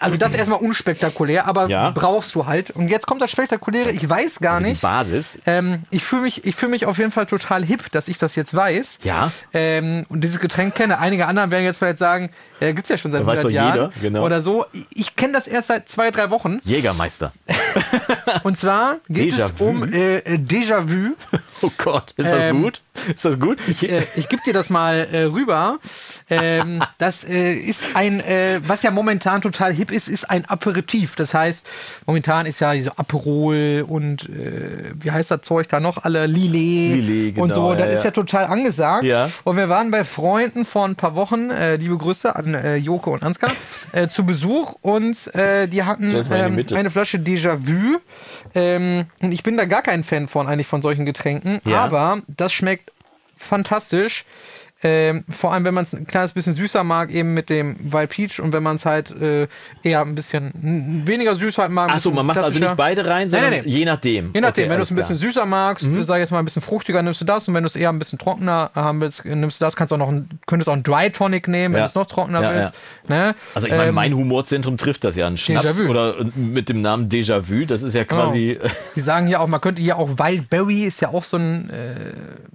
Also das erstmal unspektakulär, aber Ja. brauchst du halt. Und jetzt kommt das Spektakuläre. Ich weiß gar nicht. Basis. Ähm, ich fühle mich, ich fühl mich auf jeden Fall total hip, dass ich das jetzt weiß. Ja. Ähm, und dieses Getränk kenne. Einige anderen werden jetzt vielleicht sagen, äh, gibt es ja schon seit Weiß 100 doch Jahren. jeder, genau. Oder so. Ich, ich kenne das erst seit zwei, drei Wochen. Jägermeister. (laughs) Und zwar geht es um äh, äh, Déjà-vu. (laughs) Oh Gott, ist das Ähm, gut? Ist das gut? Ich, äh, ich gebe dir das mal äh, rüber. Ähm, das äh, ist ein, äh, was ja momentan total hip ist, ist ein Aperitif. Das heißt, momentan ist ja so Aperol und äh, wie heißt das Zeug da noch? Alle Lillet Lillet, und genau, so. ja, Das ist ja. ja total angesagt. Ja. Und wir waren bei Freunden vor ein paar Wochen, äh, liebe Grüße an äh, Joko und Ansgar, äh, zu Besuch und äh, die hatten ähm, eine Flasche Déjà-vu. Ähm, und ich bin da gar kein Fan von, eigentlich von solchen Getränken. Ja. Aber das schmeckt fantastisch. Ähm, vor allem, wenn man es ein kleines bisschen süßer mag, eben mit dem Wild Peach und wenn man es halt äh, eher ein bisschen weniger süß halt mag. Achso, man macht also nicht beide rein, sondern nee, nee. je nachdem. Je nachdem, Okay, wenn du es ein bisschen klar. süßer magst, sag ich jetzt mal ein bisschen fruchtiger, nimmst du das. Und wenn du es eher ein bisschen trockener haben willst, nimmst du das. Kannst auch noch ein, könntest auch einen Dry Tonic nehmen, wenn Ja. du es noch trockener Ja, willst. Ne? Also ich meine, Ähm, mein Humorzentrum trifft das ja. Ein Schnaps oder mit dem Namen Déjà-vu, das ist ja quasi... (laughs) Die sagen hier auch, man könnte hier auch Wildberry ist ja auch so ein, äh,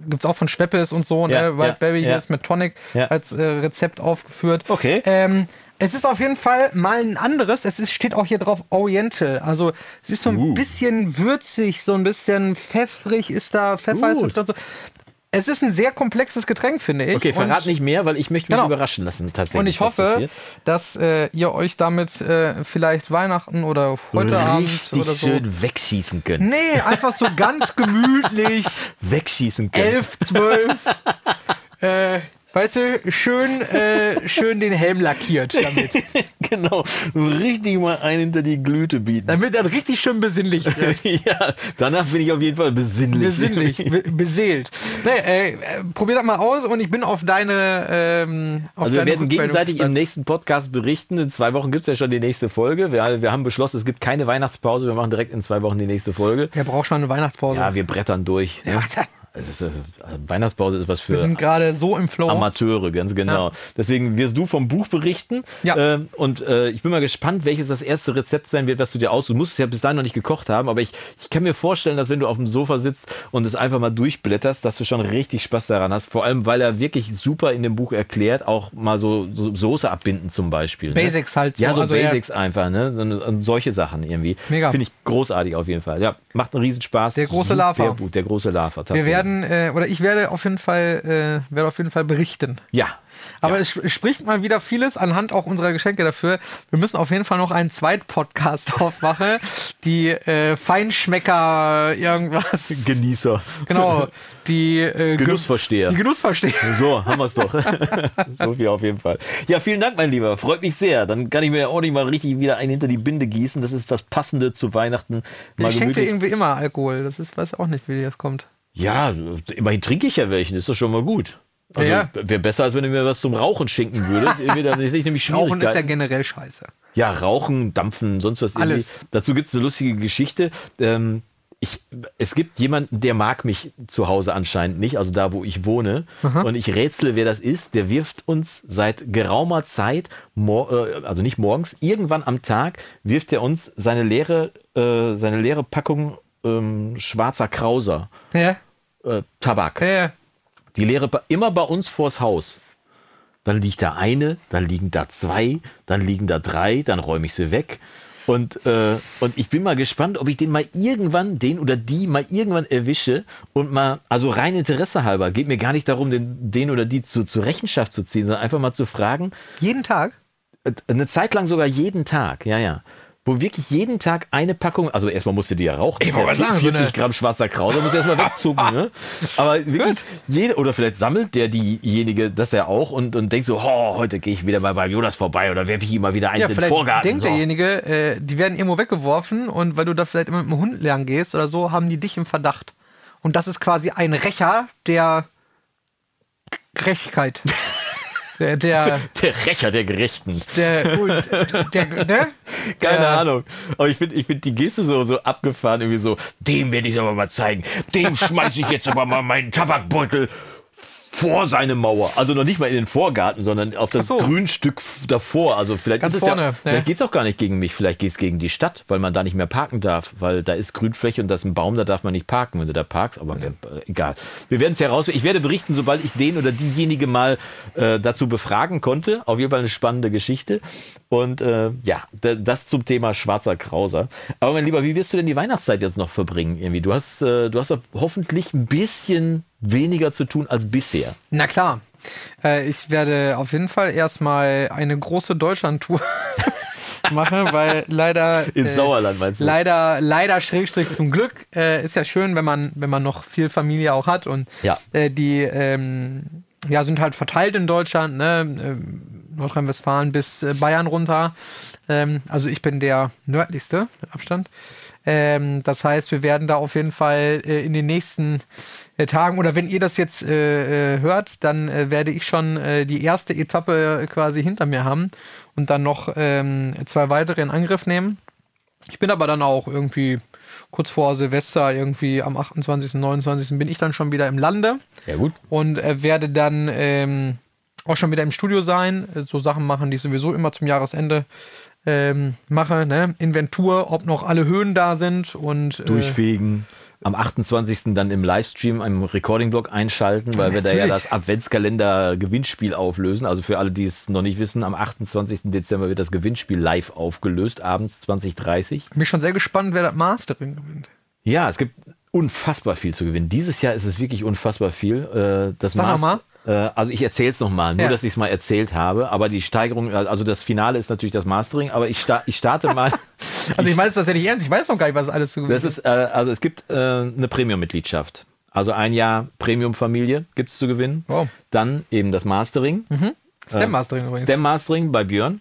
gibt's auch von Schweppes und so, ne? Ja, ja, Wildberry ist mit Tonic als äh, Rezept aufgeführt. Okay. Ähm, es ist auf jeden Fall mal ein anderes. Es ist, steht auch hier drauf Oriental. Also es ist so ein Uh. bisschen würzig, so ein bisschen pfeffrig ist da, Pfeffer ist Gut. mit drin. So. Es ist ein sehr komplexes Getränk, finde ich. Okay, verrat Und- nicht mehr, weil ich möchte mich Genau. überraschen lassen tatsächlich. und ich hoffe, dass äh, ihr euch damit äh, vielleicht Weihnachten oder heute Abend richtig oder so. schön wegschießen können. Nee, einfach so ganz gemütlich. (laughs) Wegschießen können. 11, 12. äh, weißt du, schön, äh, schön den Helm lackiert damit. (laughs) genau. Richtig mal einen hinter die Glüte bieten. Damit er richtig schön besinnlich (laughs) wird. ja, danach bin ich auf jeden Fall besinnlich. Besinnlich, be beseelt. Nee, äh, probier das mal aus und ich bin auf deine. Ähm, auf Also wir deine werden Rückmeldung gegenseitig im nächsten Podcast berichten. In zwei Wochen gibt es ja schon die nächste Folge. Wir, wir haben beschlossen, es gibt keine Weihnachtspause. Wir machen direkt in zwei Wochen die nächste Folge. Wer braucht schon eine Weihnachtspause? Ja, wir brettern durch. Ne? Ja, Es ist, äh, Weihnachtspause ist was für wir sind gerade so im Flow. Amateure, ganz genau. Deswegen wirst du vom Buch berichten. Ja. Ähm, und äh, ich bin mal gespannt, welches das erste Rezept sein wird, was du dir aussuchst. Du musst es ja bis dahin noch nicht gekocht haben, aber ich, ich kann mir vorstellen, dass wenn du auf dem Sofa sitzt und es einfach mal durchblätterst, dass du schon richtig Spaß daran hast. Vor allem, weil er wirklich super in dem Buch erklärt, auch mal so, so Soße abbinden zum Beispiel. ne? Basics halt so, Ja, so also Basics einfach, ne? Und solche Sachen irgendwie. Mega. Finde ich großartig auf jeden Fall. Ja, macht einen Riesenspaß. Der große Lava. Buch, der große Lava, wir tatsächlich. Werden, äh, oder ich werde auf jeden Fall, äh, werde auf jeden Fall berichten. Ja. Aber es sp- spricht mal wieder vieles anhand auch unserer Geschenke dafür. Wir müssen auf jeden Fall noch einen zweiten Podcast (laughs) aufmachen. Die äh, Feinschmecker irgendwas. Genießer. Genau. Die äh, Ge- Genussversteher. Die Genussversteher. (laughs) So, haben wir es doch. (laughs) so viel auf jeden Fall. Ja, vielen Dank, mein Lieber. Freut mich sehr. Dann kann ich mir ordentlich mal richtig wieder einen hinter die Binde gießen. Das ist das Passende zu Weihnachten. Mal Ich schenke dir irgendwie immer Alkohol. Das ist, weiß auch nicht, wie das kommt. Ja, immerhin trinke ich ja welchen. Ist doch schon mal gut. Also, Ja, Wäre besser, als wenn du mir was zum Rauchen schenken würdest. Irgendwie, Rauchen ist ja generell scheiße. Ja, Rauchen, Dampfen, sonst was. irgendwie. Alles. Dazu gibt es eine lustige Geschichte. Ähm, ich, es gibt jemanden, der mag mich zu Hause anscheinend nicht, also da, wo ich wohne. Und ich rätsle, wer das ist. Der wirft uns seit geraumer Zeit, äh, also nicht morgens, irgendwann am Tag, wirft er uns seine leere, äh, seine leere Packung ähm, schwarzer Krauser, Ja, äh, Tabak. ja. Die leere immer bei uns vors Haus. Dann liegt da eine, dann liegen da zwei, dann liegen da drei, dann räume ich sie weg. Und, äh, und ich bin mal gespannt, ob ich den mal irgendwann, den oder die mal irgendwann erwische und mal, also rein Interesse halber, geht mir gar nicht darum, den, den oder die zu, zur Rechenschaft zu ziehen, sondern einfach mal zu fragen, Jeden Tag. äh, eine Zeit lang sogar jeden Tag, ja, ja. Wo wirklich jeden Tag eine Packung, also erstmal musst du die ja rauchen. Ich wollte Ja, gerade sagen, so 40 eine- Gramm schwarzer Krause musst du erstmal wegzucken, ne? (laughs) Aber wirklich, jede, oder vielleicht sammelt der diejenige das ja auch und, und denkt so, oh, heute gehe ich wieder mal bei Jonas vorbei oder werfe ich ihm mal wieder eins Ja, in den Vorgarten. denkt so. derjenige, äh, die werden irgendwo weggeworfen und weil du da vielleicht immer mit dem Hund lernen gehst oder so, haben die dich im Verdacht. Und das ist quasi ein Rächer der Gerechtigkeit. (laughs) der, der, (laughs) Der Rächer der Gerechten. der, der, der, Keine der, Ahnung. Aber ich finde ich find die Geste so, so abgefahren, irgendwie so, dem werde ich aber mal zeigen. Dem schmeiße ich jetzt aber mal meinen Tabakbeutel vor seine Mauer. Also noch nicht mal in den Vorgarten, sondern auf das so. Grünstück davor. Also vielleicht Ganz ist es vorne, ja, ja. vielleicht geht's auch gar nicht gegen mich, vielleicht geht's gegen die Stadt, weil man da nicht mehr parken darf, weil da ist Grünfläche und da ist ein Baum, da darf man nicht parken, wenn du da parkst, aber äh, egal. Wir werden es heraus. Ich werde berichten, sobald ich den oder diejenige mal äh, dazu befragen konnte. Auf jeden Fall eine spannende Geschichte. Und äh, ja, das zum Thema schwarzer Krauser. Aber mein Lieber, wie wirst du denn die Weihnachtszeit jetzt noch verbringen? Irgendwie? Du hast, äh, du hast hoffentlich ein bisschen weniger zu tun als bisher. Na klar. Äh, ich werde auf jeden Fall erstmal eine große Deutschland-Tour (laughs) machen, weil leider. Ins äh, Sauerland, meinst du? Leider, leider Schrägstrich zum Glück. Äh, ist ja schön, wenn man, wenn man noch viel Familie auch hat und Ja. äh, die ähm, ja, sind halt verteilt in Deutschland, ne? Ähm, Nordrhein-Westfalen bis äh, Bayern runter. Ähm, also ich bin der nördlichste mit Abstand. Ähm, das heißt, wir werden da auf jeden Fall äh, in den nächsten äh, Tagen oder wenn ihr das jetzt äh, äh, hört, dann äh, werde ich schon äh, die erste Etappe quasi hinter mir haben und dann noch ähm, zwei weitere in Angriff nehmen. Ich bin aber dann auch irgendwie kurz vor Silvester, irgendwie am 28., 29. bin ich dann schon wieder im Lande Sehr gut. und äh, werde dann ähm, auch schon wieder im Studio sein, äh, so Sachen machen, die ich sowieso immer zum Jahresende ähm, mache, ne? Inventur, ob noch alle Höhen da sind und äh, Durchfegen. Am 28. dann im Livestream, im Recording-Blog einschalten, weil wir da ja Natürlich. das Adventskalender-Gewinnspiel auflösen. Also für alle, die es noch nicht wissen, am 28. Dezember wird das Gewinnspiel live aufgelöst, abends 2030. bin schon sehr gespannt, wer das Mastering gewinnt. Ja, es gibt unfassbar viel zu gewinnen. Dieses Jahr ist es wirklich unfassbar viel. Äh, Das Sag Master- mal. Äh, also ich erzähle es nochmal, nur Ja. dass ich es mal erzählt habe. Aber die Steigerung, also das Finale ist natürlich das Mastering. Aber ich, sta ich starte mal. (laughs) Also ich meine es tatsächlich ernst, ich weiß noch gar nicht, was alles zu gewinnen Das ist, äh, also es gibt äh, eine Premium-Mitgliedschaft. Also ein Jahr Premium-Familie gibt es zu gewinnen. Wow. Dann eben das Mastering. Stem Mastering übrigens. Stem Mastering bei Björn.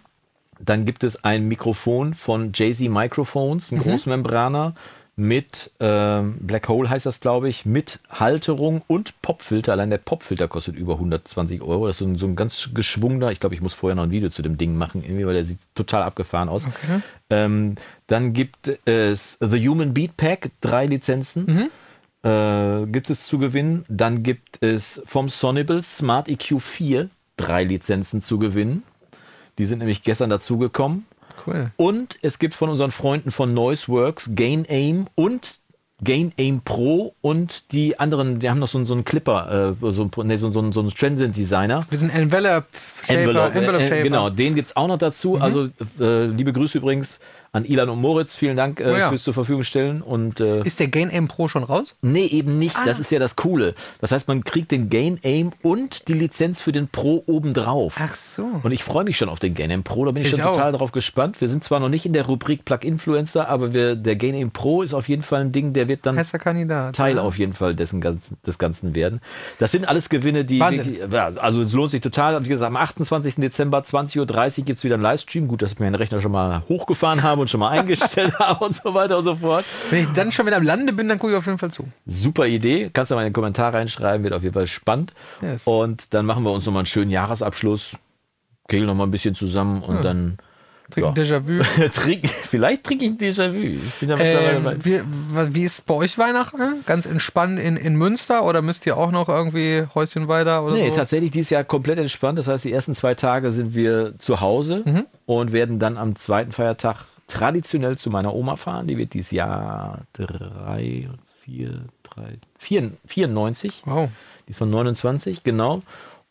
Dann gibt es ein Mikrofon von Jay-Z Microphones, ein Großmembraner mit ähm, Black Hole heißt das, glaube ich, mit Halterung und Popfilter. Allein der Popfilter kostet über 120 Euro. Das ist so ein, so ein ganz geschwungener. Ich glaube, ich muss vorher noch ein Video zu dem Ding machen, irgendwie, weil der sieht total abgefahren aus. Ähm, dann gibt es The Human Beat Pack, drei Lizenzen. Äh, gibt es zu gewinnen. Dann gibt es vom Sonable Smart EQ 4 drei Lizenzen zu gewinnen. Die sind nämlich gestern dazugekommen. Cool. Und es gibt von unseren Freunden von Noiseworks Gain Aim und Gain Aim Pro und die anderen, die haben noch so, einen- so einen Clipper, äh, so, nee, so, so, so einen Transient Designer. Wir sind Envelope Shaper. Envelope, Envelope äh, Shaper. genau, den gibt es auch noch dazu. Also äh, liebe Grüße übrigens an Ilan und Moritz. Vielen Dank äh, Oh ja. fürs zur Verfügung stellen. Und äh, Ist der Gain M Pro schon raus? Nee, eben nicht. Ah. Das ist ja das Coole. Das heißt, man kriegt den Gain Aim und die Lizenz für den Pro obendrauf. Ach so. Und ich freue mich schon auf den Gain Aim Pro. Da bin ich, Ich schon auch. total drauf gespannt. Wir sind zwar noch nicht in der Rubrik Plug Influencer, aber wir, der Gain Aim Pro ist auf jeden Fall ein Ding, der wird dann Kandidat. Teil ja. auf jeden Fall dessen ganzen, des Ganzen werden. Das sind alles Gewinne, die Wahnsinn. also es lohnt sich total. Wie gesagt, am 28. Dezember 20.30 Uhr gibt es wieder einen Livestream. Gut, dass ich meinen Rechner schon mal hochgefahren habe und schon mal eingestellt (laughs) habe und so weiter und so fort. Wenn ich dann schon wieder am Lande bin, dann gucke ich auf jeden Fall zu. Super Idee. Kannst du mal in den Kommentar reinschreiben, wird auf jeden Fall spannend. Yes. Und dann machen wir uns nochmal einen schönen Jahresabschluss, kegeln nochmal ein bisschen zusammen und dann Trinken Déjà-vu. (laughs) trink, vielleicht trinke ich Déjà-vu. Ähm, wie, wie ist bei euch Weihnachten? Ganz entspannt in, in Münster oder müsst ihr auch noch irgendwie Häuschen weiter oder Nee, so? tatsächlich dieses Jahr komplett entspannt. Das heißt, die ersten zwei Tage sind wir zu Hause Mhm. und werden dann am zweiten Feiertag traditionell zu meiner Oma fahren. Die wird dieses Jahr drei, vier, drei, vier, 94. Wow. Die ist von 29, genau.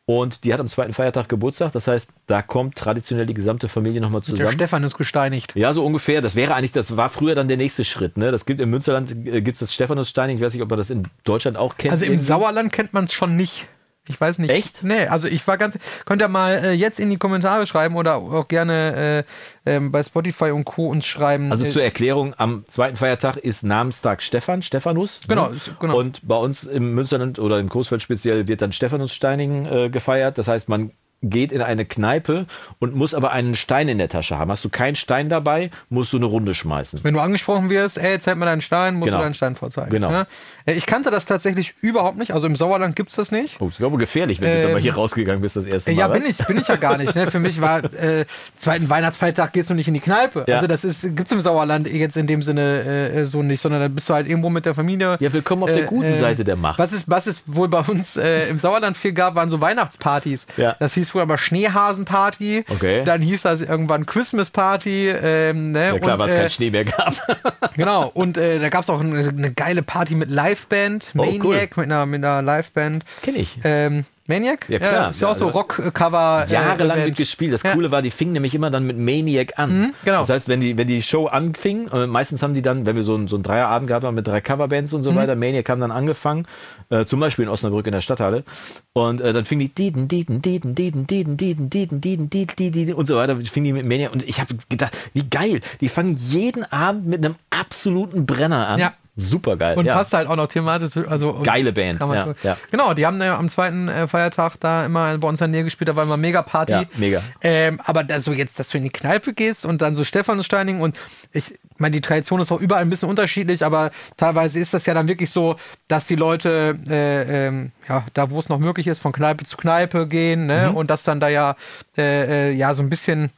Und die hat am zweiten Feiertag Geburtstag. Das heißt, da kommt traditionell die gesamte Familie nochmal Der zusammen. Stefan ist gesteinigt. Ja, so ungefähr. Das wäre eigentlich, das war früher dann der nächste Schritt. Ne? Das gibt im Münsterland äh, gibt es das Stephanussteining. Ich weiß nicht, ob man das in Deutschland auch kennt. Also im irgendwie. Sauerland kennt man es schon nicht. Ich weiß nicht. Echt? Nee, also ich war ganz. Könnt ihr mal äh, jetzt in die Kommentare schreiben oder auch gerne äh, ähm, bei Spotify und Co. uns schreiben. Also äh, zur Erklärung, am zweiten Feiertag ist Namenstag Stefan, Stephanus. Genau, ne? genau. Und bei uns im Münsterland oder im Großfeld speziell wird dann Stephanussteining äh, gefeiert. Das heißt, man geht in eine Kneipe und muss aber einen Stein in der Tasche haben. Hast du keinen Stein dabei, musst du eine Runde schmeißen. Wenn du angesprochen wirst, ey, zeig mir deinen Stein, musst Genau. du deinen Stein vorzeigen. Genau. Ja? Äh, Ich kannte das tatsächlich überhaupt nicht. Also im Sauerland gibt es das nicht. Oh, ist glaube gefährlich, wenn du Ähm, dann mal hier rausgegangen bist das erste Äh, Mal. Ja, bin ich, bin ich ja gar nicht. Ne? Für mich war äh, zweiten Weihnachtsfeiertag gehst du nicht in die Kneipe. Ja. Also das ist gibt's im Sauerland jetzt in dem Sinne äh, so nicht, sondern da bist du halt irgendwo mit der Familie. Ja, willkommen auf der guten Seite der Macht. Was es, was es wohl bei uns äh, im Sauerland viel gab, waren so Weihnachtspartys. Ja. Das hieß früher mal Schneehasenparty. Okay. Dann hieß das irgendwann Christmas Party. Ähm, ne? Ja klar, weil es äh, keinen Schnee mehr gab. (laughs) Genau, und äh, da gab es auch eine, eine geile Party mit Liveband, Oh, Maniac mit einer, mit einer Liveband. Kenn ich. Ähm, Maniac? Ja, klar. ist ja auch so Ja, also Rock-Cover. äh, jahrelang Event. mitgespielt. Das Ja. Coole war, die fingen nämlich immer dann mit Maniac an. Mhm, genau. Das heißt, wenn die, wenn die Show anfing, äh, meistens haben die dann, wenn wir so, ein, so einen Dreierabend gehabt haben mit drei Coverbands Mhm. und so weiter, Maniac haben dann angefangen, äh, zum Beispiel in Osnabrück in der Stadthalle. Und äh, dann fing die Dieden, Dieden, Dieden, Dieden, Dieden, Dieden, Dieden, Dieden, Dieden, Dieden und so weiter, fing die mit Maniac. Und ich habe gedacht, wie geil. Die fangen jeden Abend mit einem absoluten Brenner an. Ja. Super geil. Und ja. passt halt auch noch thematisch. Also Geile Band, ja, ja. Genau, die haben ja am zweiten äh, Feiertag da immer bei uns in der Nähe gespielt, da war immer mega Party. Ja, mega. Ähm, aber da so jetzt, dass du in die Kneipe gehst und dann so Stephanssteining und ich meine, die Tradition ist auch überall ein bisschen unterschiedlich, aber teilweise ist das ja dann wirklich so, dass die Leute, äh, ähm, ja, da wo es noch möglich ist, von Kneipe zu Kneipe gehen, ne? Mhm. Und dass dann da ja, äh, äh, ja, so ein bisschen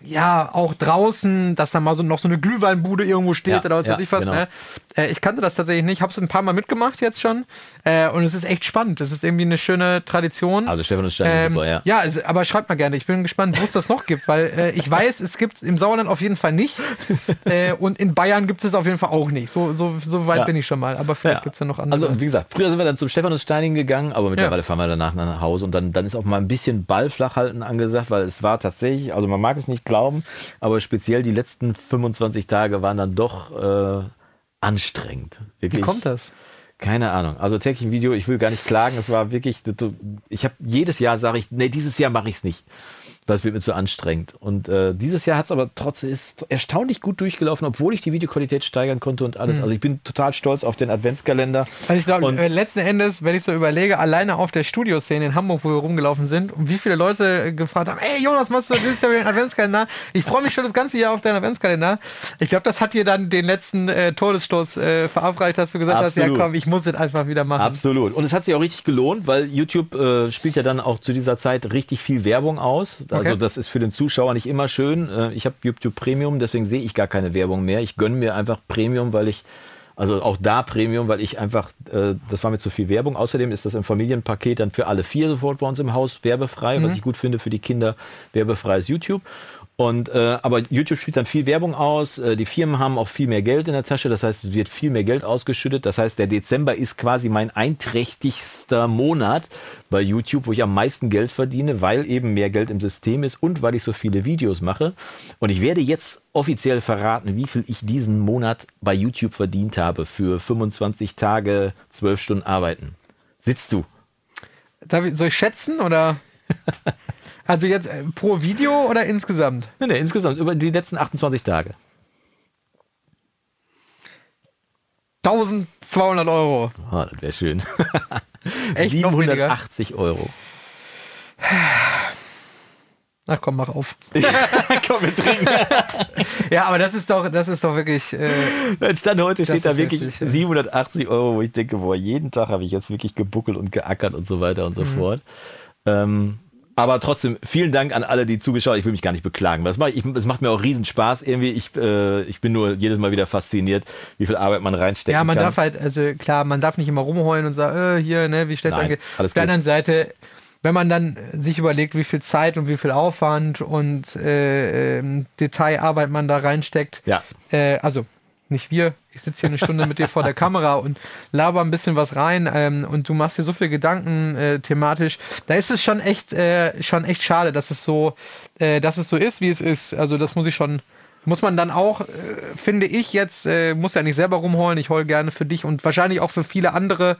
ja, auch draußen, dass da mal so noch so eine Glühweinbude irgendwo steht Ja, oder was ja, weiß ich was. genau. Ne? Äh, ich kannte das tatsächlich nicht, habe es ein paar Mal mitgemacht jetzt schon äh, und es ist echt spannend. Das ist irgendwie eine schöne Tradition. Also Stefan und Stein, super, ja. Ja, es, aber schreibt mal gerne. Ich bin gespannt, wo es das noch gibt, weil äh, ich weiß, es gibt im Sauerland auf jeden Fall nicht (laughs) äh, und in Bayern gibt es auf jeden Fall auch nicht. So, so, so weit Ja. bin ich schon mal. Aber vielleicht Ja. gibt es ja noch andere. Also, wie gesagt, früher sind wir dann zum Stephanus-Steining gegangen, aber mittlerweile fahren wir danach nach Hause und dann, dann ist auch mal ein bisschen Ball flach halten angesagt, weil es war tatsächlich, also man mag es nicht glauben, aber speziell die letzten 25 Tage waren dann doch äh, anstrengend. wie Wirklich. kommt das? Keine Ahnung. Also täglich ein Video, ich will gar nicht klagen, es war wirklich, ich habe jedes Jahr sage ich, nee, dieses Jahr mache ich es nicht. Es wird mir zu anstrengend. Und äh, dieses Jahr hat es aber trotzdem ist erstaunlich gut durchgelaufen, obwohl ich die Videoqualität steigern konnte und alles. Also ich bin total stolz auf den Adventskalender. Also ich glaube, äh, letzten Endes, wenn ich so überlege, alleine auf der Studioszene in Hamburg, wo wir rumgelaufen sind, und wie viele Leute äh, gefragt haben, ey Jonas, machst du dieses Jahr wieder einen Adventskalender? Ich freue mich schon das ganze Jahr auf deinen Adventskalender. Ich glaube, das hat dir dann den letzten äh, Todesstoß äh, verabreicht, dass du gesagt Absolut. hast, ja komm, ich muss es einfach wieder machen. Absolut. Und es hat sich auch richtig gelohnt, weil YouTube äh, spielt ja dann auch zu dieser Zeit richtig viel Werbung aus. Also Okay. das ist für den Zuschauer nicht immer schön. Äh, ich habe YouTube Premium, deswegen sehe ich gar keine Werbung mehr. Ich gönne mir einfach Premium, weil ich, also auch da Premium, weil ich einfach, äh, das war mir zu viel Werbung. Außerdem ist das im Familienpaket dann für alle vier sofort bei uns im Haus werbefrei, was ich gut finde für die Kinder, werbefreies YouTube. Und äh, aber YouTube spielt dann viel Werbung aus. Äh, die Firmen haben auch viel mehr Geld in der Tasche. Das heißt, es wird viel mehr Geld ausgeschüttet. Das heißt, der Dezember ist quasi mein einträchtigster Monat bei YouTube, wo ich am meisten Geld verdiene, weil eben mehr Geld im System ist und weil ich so viele Videos mache. Und ich werde jetzt offiziell verraten, wie viel ich diesen Monat bei YouTube verdient habe für 25 Tage, 12 Stunden arbeiten. Sitzt du? Darf ich, soll ich schätzen oder? (laughs) also jetzt äh, pro Video oder insgesamt? Nee, nee, insgesamt über die letzten 28 Tage. 1200 Euro. Ah, das wäre schön. (laughs) Echt noch weniger? 780 Euro. Ach komm, mach auf. (laughs) Komm, wir trinken. (laughs) Ja, aber das ist doch, das ist doch wirklich. Äh, stand heute steht da wirklich heftig, ja. 780 Euro, wo ich denke, boah, jeden Tag habe ich jetzt wirklich gebuckelt und geackert und so weiter und so Mhm. fort. Ähm, aber trotzdem, vielen Dank an alle, die zugeschaut haben. Ich will mich gar nicht beklagen. Es macht, ich, es macht mir auch riesen Spaß irgendwie. Ich, äh, ich bin nur jedes Mal wieder fasziniert, wie viel Arbeit man reinsteckt. ja, man darf halt, also klar, man darf nicht immer rumheulen und sagen, äh, hier, ne, wie stellt Nein, angeht. Auf der anderen Seite, wenn man dann sich überlegt, wie viel Zeit und wie viel Aufwand und äh, ähm, Detailarbeit man da reinsteckt, Ja. äh, also nicht wir, ich sitze hier eine Stunde mit dir vor der Kamera und laber ein bisschen was rein ähm, und du machst dir so viel Gedanken äh, thematisch. Da ist es schon echt, äh, schon echt schade, dass es so, äh, dass es so ist, wie es ist. Also das muss ich schon, muss man dann auch, äh, finde ich jetzt, äh, muss ja nicht selber rumheulen. Ich heul gerne für dich und wahrscheinlich auch für viele andere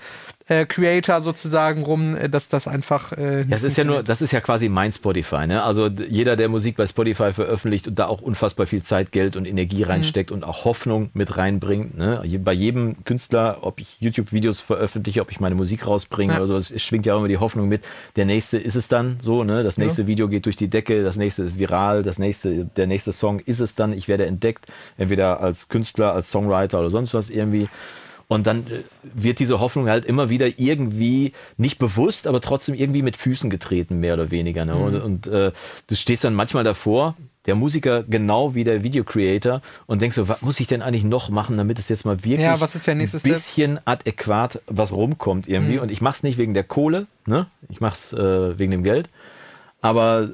äh, Creator sozusagen rum, äh, dass das einfach. Äh, nicht Das ist ja nur, das ist ja quasi mein Spotify. Ne? Also jeder, der Musik bei Spotify veröffentlicht und da auch unfassbar viel Zeit, Geld und Energie Mhm. reinsteckt und auch Hoffnung mit reinbringt. Ne? Bei jedem Künstler, ob ich YouTube-Videos veröffentliche, ob ich meine Musik rausbringe Ja. oder so, es schwingt ja auch immer die Hoffnung mit. Der nächste ist es dann so, ne? Das nächste Video geht durch die Decke, das nächste ist viral, das nächste, der nächste Song ist es dann. Ich werde entdeckt, entweder als Künstler, als Songwriter oder sonst was irgendwie. Und dann äh, wird diese Hoffnung halt immer wieder irgendwie nicht bewusst, aber trotzdem irgendwie mit Füßen getreten, mehr oder weniger. Ne? Und, und äh, du stehst dann manchmal davor, der Musiker genau wie der Video-Creator und denkst so, was muss ich denn eigentlich noch machen, damit es jetzt mal wirklich Ja, ein Step? bisschen adäquat was rumkommt irgendwie. Und ich mach's nicht wegen der Kohle, ne? ich mach's äh, wegen dem Geld, aber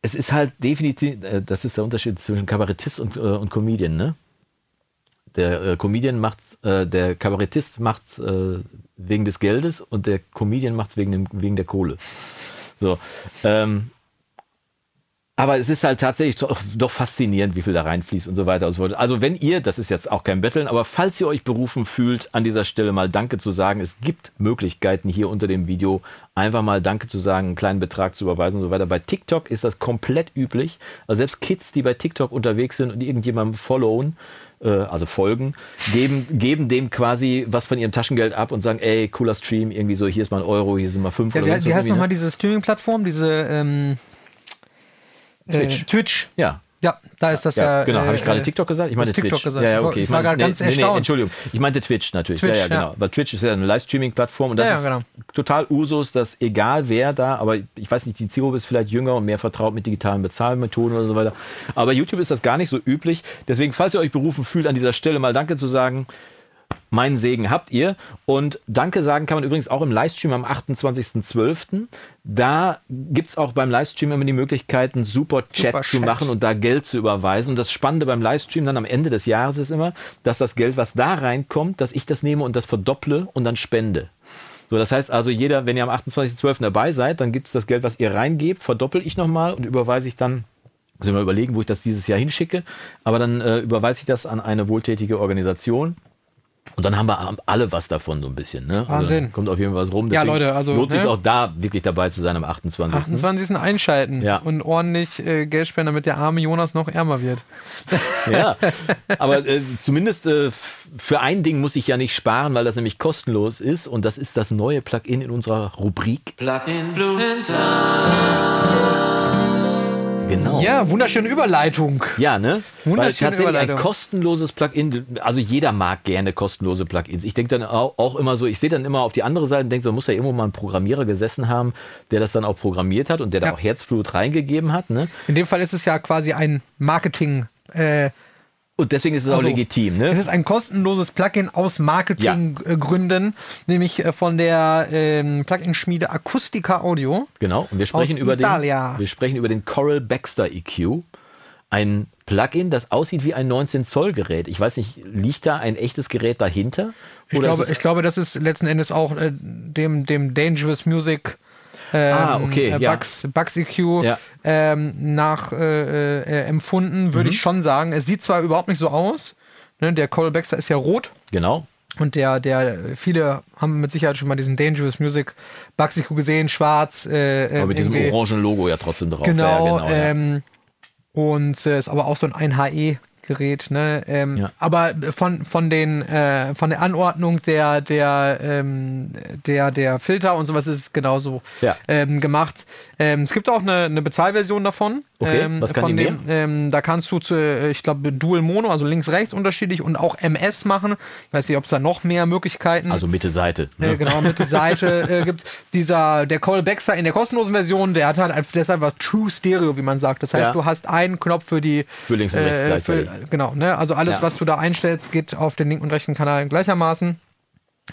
es ist halt definitiv, äh, das ist der Unterschied zwischen Kabarettist und, äh, und Comedian, ne? Der äh, Comedian macht's, äh, der Kabarettist macht's äh, wegen des Geldes und der Comedian macht's wegen, wegen der Kohle. So. Ähm, aber es ist halt tatsächlich doch, (laughs) doch, faszinierend, wie viel da reinfließt und so weiter und so fort. Also wenn ihr, das ist jetzt auch kein Betteln, aber falls ihr euch berufen fühlt, an dieser Stelle mal Danke zu sagen, es gibt Möglichkeiten hier unter dem Video einfach mal Danke zu sagen, einen kleinen Betrag zu überweisen und so weiter. Bei TikTok ist das komplett üblich. Also selbst Kids, die bei TikTok unterwegs sind und irgendjemandem followen, äh, also folgen, geben, geben dem quasi was von ihrem Taschengeld ab und sagen, ey, cooler Stream, irgendwie so, hier ist mal ein Euro, hier sind mal fünf Ja, oder wie, so. wie heißt nochmal diese Streaming-Plattform, diese ähm, Twitch. Äh, Twitch. Ja, Ja, da ist das ja. Ja, genau. Habe ich gerade äh, TikTok gesagt? Ich Twitch. TikTok gesagt. Ja, ja, Ich war- okay. ich war gerade ganz erstaunt. Entschuldigung. Ich meinte Twitch natürlich. Twitch, ja, ja, genau. Weil Twitch ist ja eine Livestreaming-Plattform und das ist genau. total Usus, dass egal wer da, aber ich weiß nicht, die Zielgruppe ist vielleicht jünger und mehr vertraut mit digitalen Bezahlmethoden oder so weiter. Aber YouTube ist das gar nicht so üblich. Deswegen, falls ihr euch berufen fühlt, an dieser Stelle mal Danke zu sagen. Meinen Segen habt ihr. Und Danke sagen kann man übrigens auch im Livestream am 28.12. Da gibt es auch beim Livestream immer die Möglichkeit, einen super Chat Super zu machen und da Geld zu überweisen. Und das Spannende beim Livestream dann am Ende des Jahres ist immer, dass das Geld, was da reinkommt, dass ich das nehme und das verdopple und dann spende. So, das heißt also, jeder, wenn ihr am 28.12. dabei seid, dann gibt es das Geld, was ihr reingebt, verdoppel ich nochmal und überweise ich dann, ich mal überlegen, wo ich das dieses Jahr hinschicke, aber dann äh, überweise ich das an eine wohltätige Organisation. Und dann haben wir alle was davon so ein bisschen. Ne? Also Wahnsinn. dann kommt auf jeden Fall was rum. Ja, Deswegen Leute, also, Lohnt sich ne? auch da wirklich dabei zu sein am 28. 28. einschalten Ja. und ordentlich äh, Geld spenden, damit der arme Jonas noch ärmer wird. (laughs) Ja, aber äh, zumindest äh, für ein Ding muss ich ja nicht sparen, weil das nämlich kostenlos ist und das ist das neue Plugin in unserer Rubrik. Plug-in Blue Genau. Ja, wunderschöne Überleitung. Ja, ne? Weil Wunderschöne tatsächlich ein Überleitung. kostenloses Plugin, also jeder mag gerne kostenlose Plugins. Ich denke dann auch, immer so, ich sehe dann immer auf die andere Seite und denke, so muss ja irgendwo mal ein Programmierer gesessen haben, der das dann auch programmiert hat und der da Ja. auch Herzblut reingegeben hat, ne? In dem Fall ist es ja quasi ein Marketing. Äh, Und deswegen ist es auch Also, legitim, Es ne? ist ein kostenloses Plugin aus Marketinggründen, nämlich äh, von der ähm, Plugin-Schmiede Akustica Audio. Genau. Und wir sprechen über den, wir sprechen über den Coral Baxter EQ. Ein Plugin, das aussieht wie ein 19 Zoll Gerät. Ich weiß nicht, liegt da ein echtes Gerät dahinter? Ich glaube, es- ich glaube, das ist letzten Endes auch äh, dem, dem Dangerous Music ähm, Ah, okay, äh, ja. Bugs, Bugs EQ Ja. ähm, nach äh, äh, empfunden, würde Mhm. ich schon sagen. Es sieht zwar überhaupt nicht so aus, ne? der Coral Baxter ist ja rot. genau. Und der, der, viele haben mit Sicherheit schon mal diesen Dangerous Music Bugs EQ gesehen, schwarz. Äh, Aber ähm, mit diesem orangen Logo ja trotzdem drauf. Genau, ja, genau ähm, und äh, ist aber auch so ein 1HE Gerät, ne? Ähm, Ja. Aber von, von den äh, von der Anordnung der der ähm, der der Filter und sowas ist es genauso Ja. ähm, gemacht. Ähm, es gibt auch eine, eine Bezahlversion davon. Okay, ähm, was kann von die dem, ähm, Da kannst du zu, äh, ich glaube, Dual Mono, also links rechts unterschiedlich und auch MS machen. Ich weiß nicht, ob es da noch mehr Möglichkeiten Also Mitte Seite. äh, Ne? genau, mit der (laughs) Seite äh, gibt dieser, der Cole Baxter in der kostenlosen Version, der hat halt deshalb was True Stereo, wie man sagt. Das heißt, Ja. du hast einen Knopf für die. Für links und rechts äh, für, gleichzeitig. Genau, ne? Also alles, Ja. was du da einstellst, geht auf den linken und rechten Kanal gleichermaßen.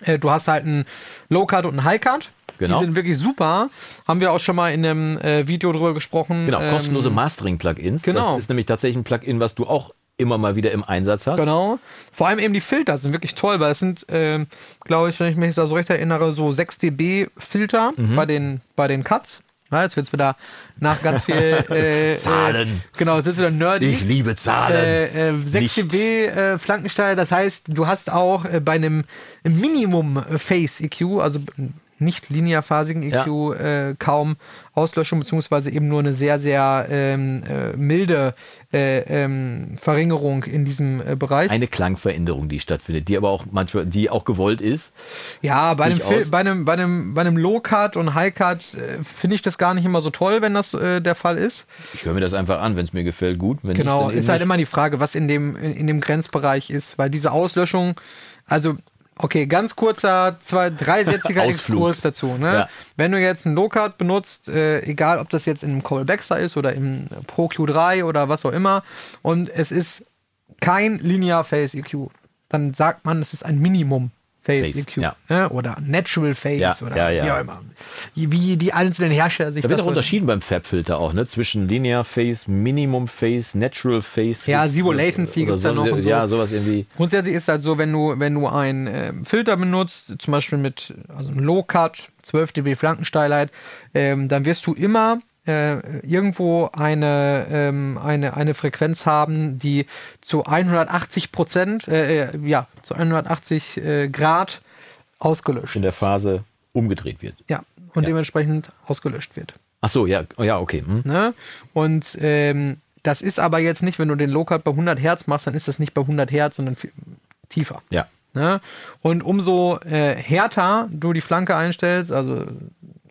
Äh, du hast halt einen Low-Card und einen High-Card. Genau. Die sind wirklich super. Haben wir auch schon mal in einem äh, Video drüber gesprochen. Genau, Ähm, kostenlose Mastering-Plugins. genau. Das ist nämlich tatsächlich ein Plugin, was du auch immer mal wieder im Einsatz hast. Genau. Vor allem eben die Filter sind wirklich toll, weil es sind, ähm, glaube ich, wenn ich mich da so recht erinnere, so 6 dB Filter Mhm. bei den, bei den Cuts. Ja, jetzt wird es wieder nach ganz viel (laughs) äh, Zahlen. Äh, genau, jetzt ist wieder nerdy. Ich liebe Zahlen. Äh, äh, 6 Nicht. dB äh, Flankensteil, das heißt, du hast auch äh, bei einem Minimum Phase EQ, also nicht linearphasigen EQ, äh, kaum Auslöschung, beziehungsweise eben nur eine sehr, sehr ähm, äh, milde äh, ähm, Verringerung in diesem äh, Bereich. Eine Klangveränderung, die stattfindet, die aber auch manchmal, die auch gewollt ist. Ja, bei einem. Fil- bei einem, bei einem, bei einem Low-Cut und High-Cut äh, finde ich das gar nicht immer so toll, wenn das äh, der Fall ist. Ich höre mir das einfach an, wenn es mir gefällt, gut. Wenn Genau, nicht, ist halt nicht. immer die Frage, was in dem, in, in dem Grenzbereich ist, weil diese Auslöschung, also, okay, ganz kurzer, zwei, dreisätziger. (laughs) Exkurs dazu. Ne? Ja. Wenn du jetzt einen Low-Cut benutzt, äh, egal ob das jetzt in einem Cole Baxter ist oder im Pro Q3 oder was auch immer, und es ist kein Linear Phase EQ, dann sagt man, es ist ein Minimum Phase, Phase, EQ. ja. ne? Oder Natural Phase Ja, oder ja, wie auch immer. Wie die einzelnen Hersteller sich Da wird auch unterschieden beim Fab-Filter auch, ne? Zwischen Linear Phase, Minimum Phase, Natural Phase. Ja, Zero Latency oder gibt's da noch und so. Ja, sowas irgendwie. Grundsätzlich ist halt so, wenn du, wenn du einen ähm, Filter benutzt, zum Beispiel mit also einem Low Cut, 12 dB Flankensteilheit, ähm, dann wirst du immer äh, irgendwo eine, ähm, eine, eine Frequenz haben, die zu 180 Prozent, äh, äh, ja, zu 180 äh, Grad ausgelöscht in der. Phase umgedreht wird. Ja, und Ja. dementsprechend ausgelöscht wird. Ach so, ja, oh, ja, okay. Hm. Ne? Und ähm, das ist aber jetzt nicht, wenn du den Low Cut bei 100 Hertz machst, dann ist das nicht bei 100 Hertz, sondern viel tiefer. Ja. Ne? Und umso äh, härter du die Flanke einstellst, also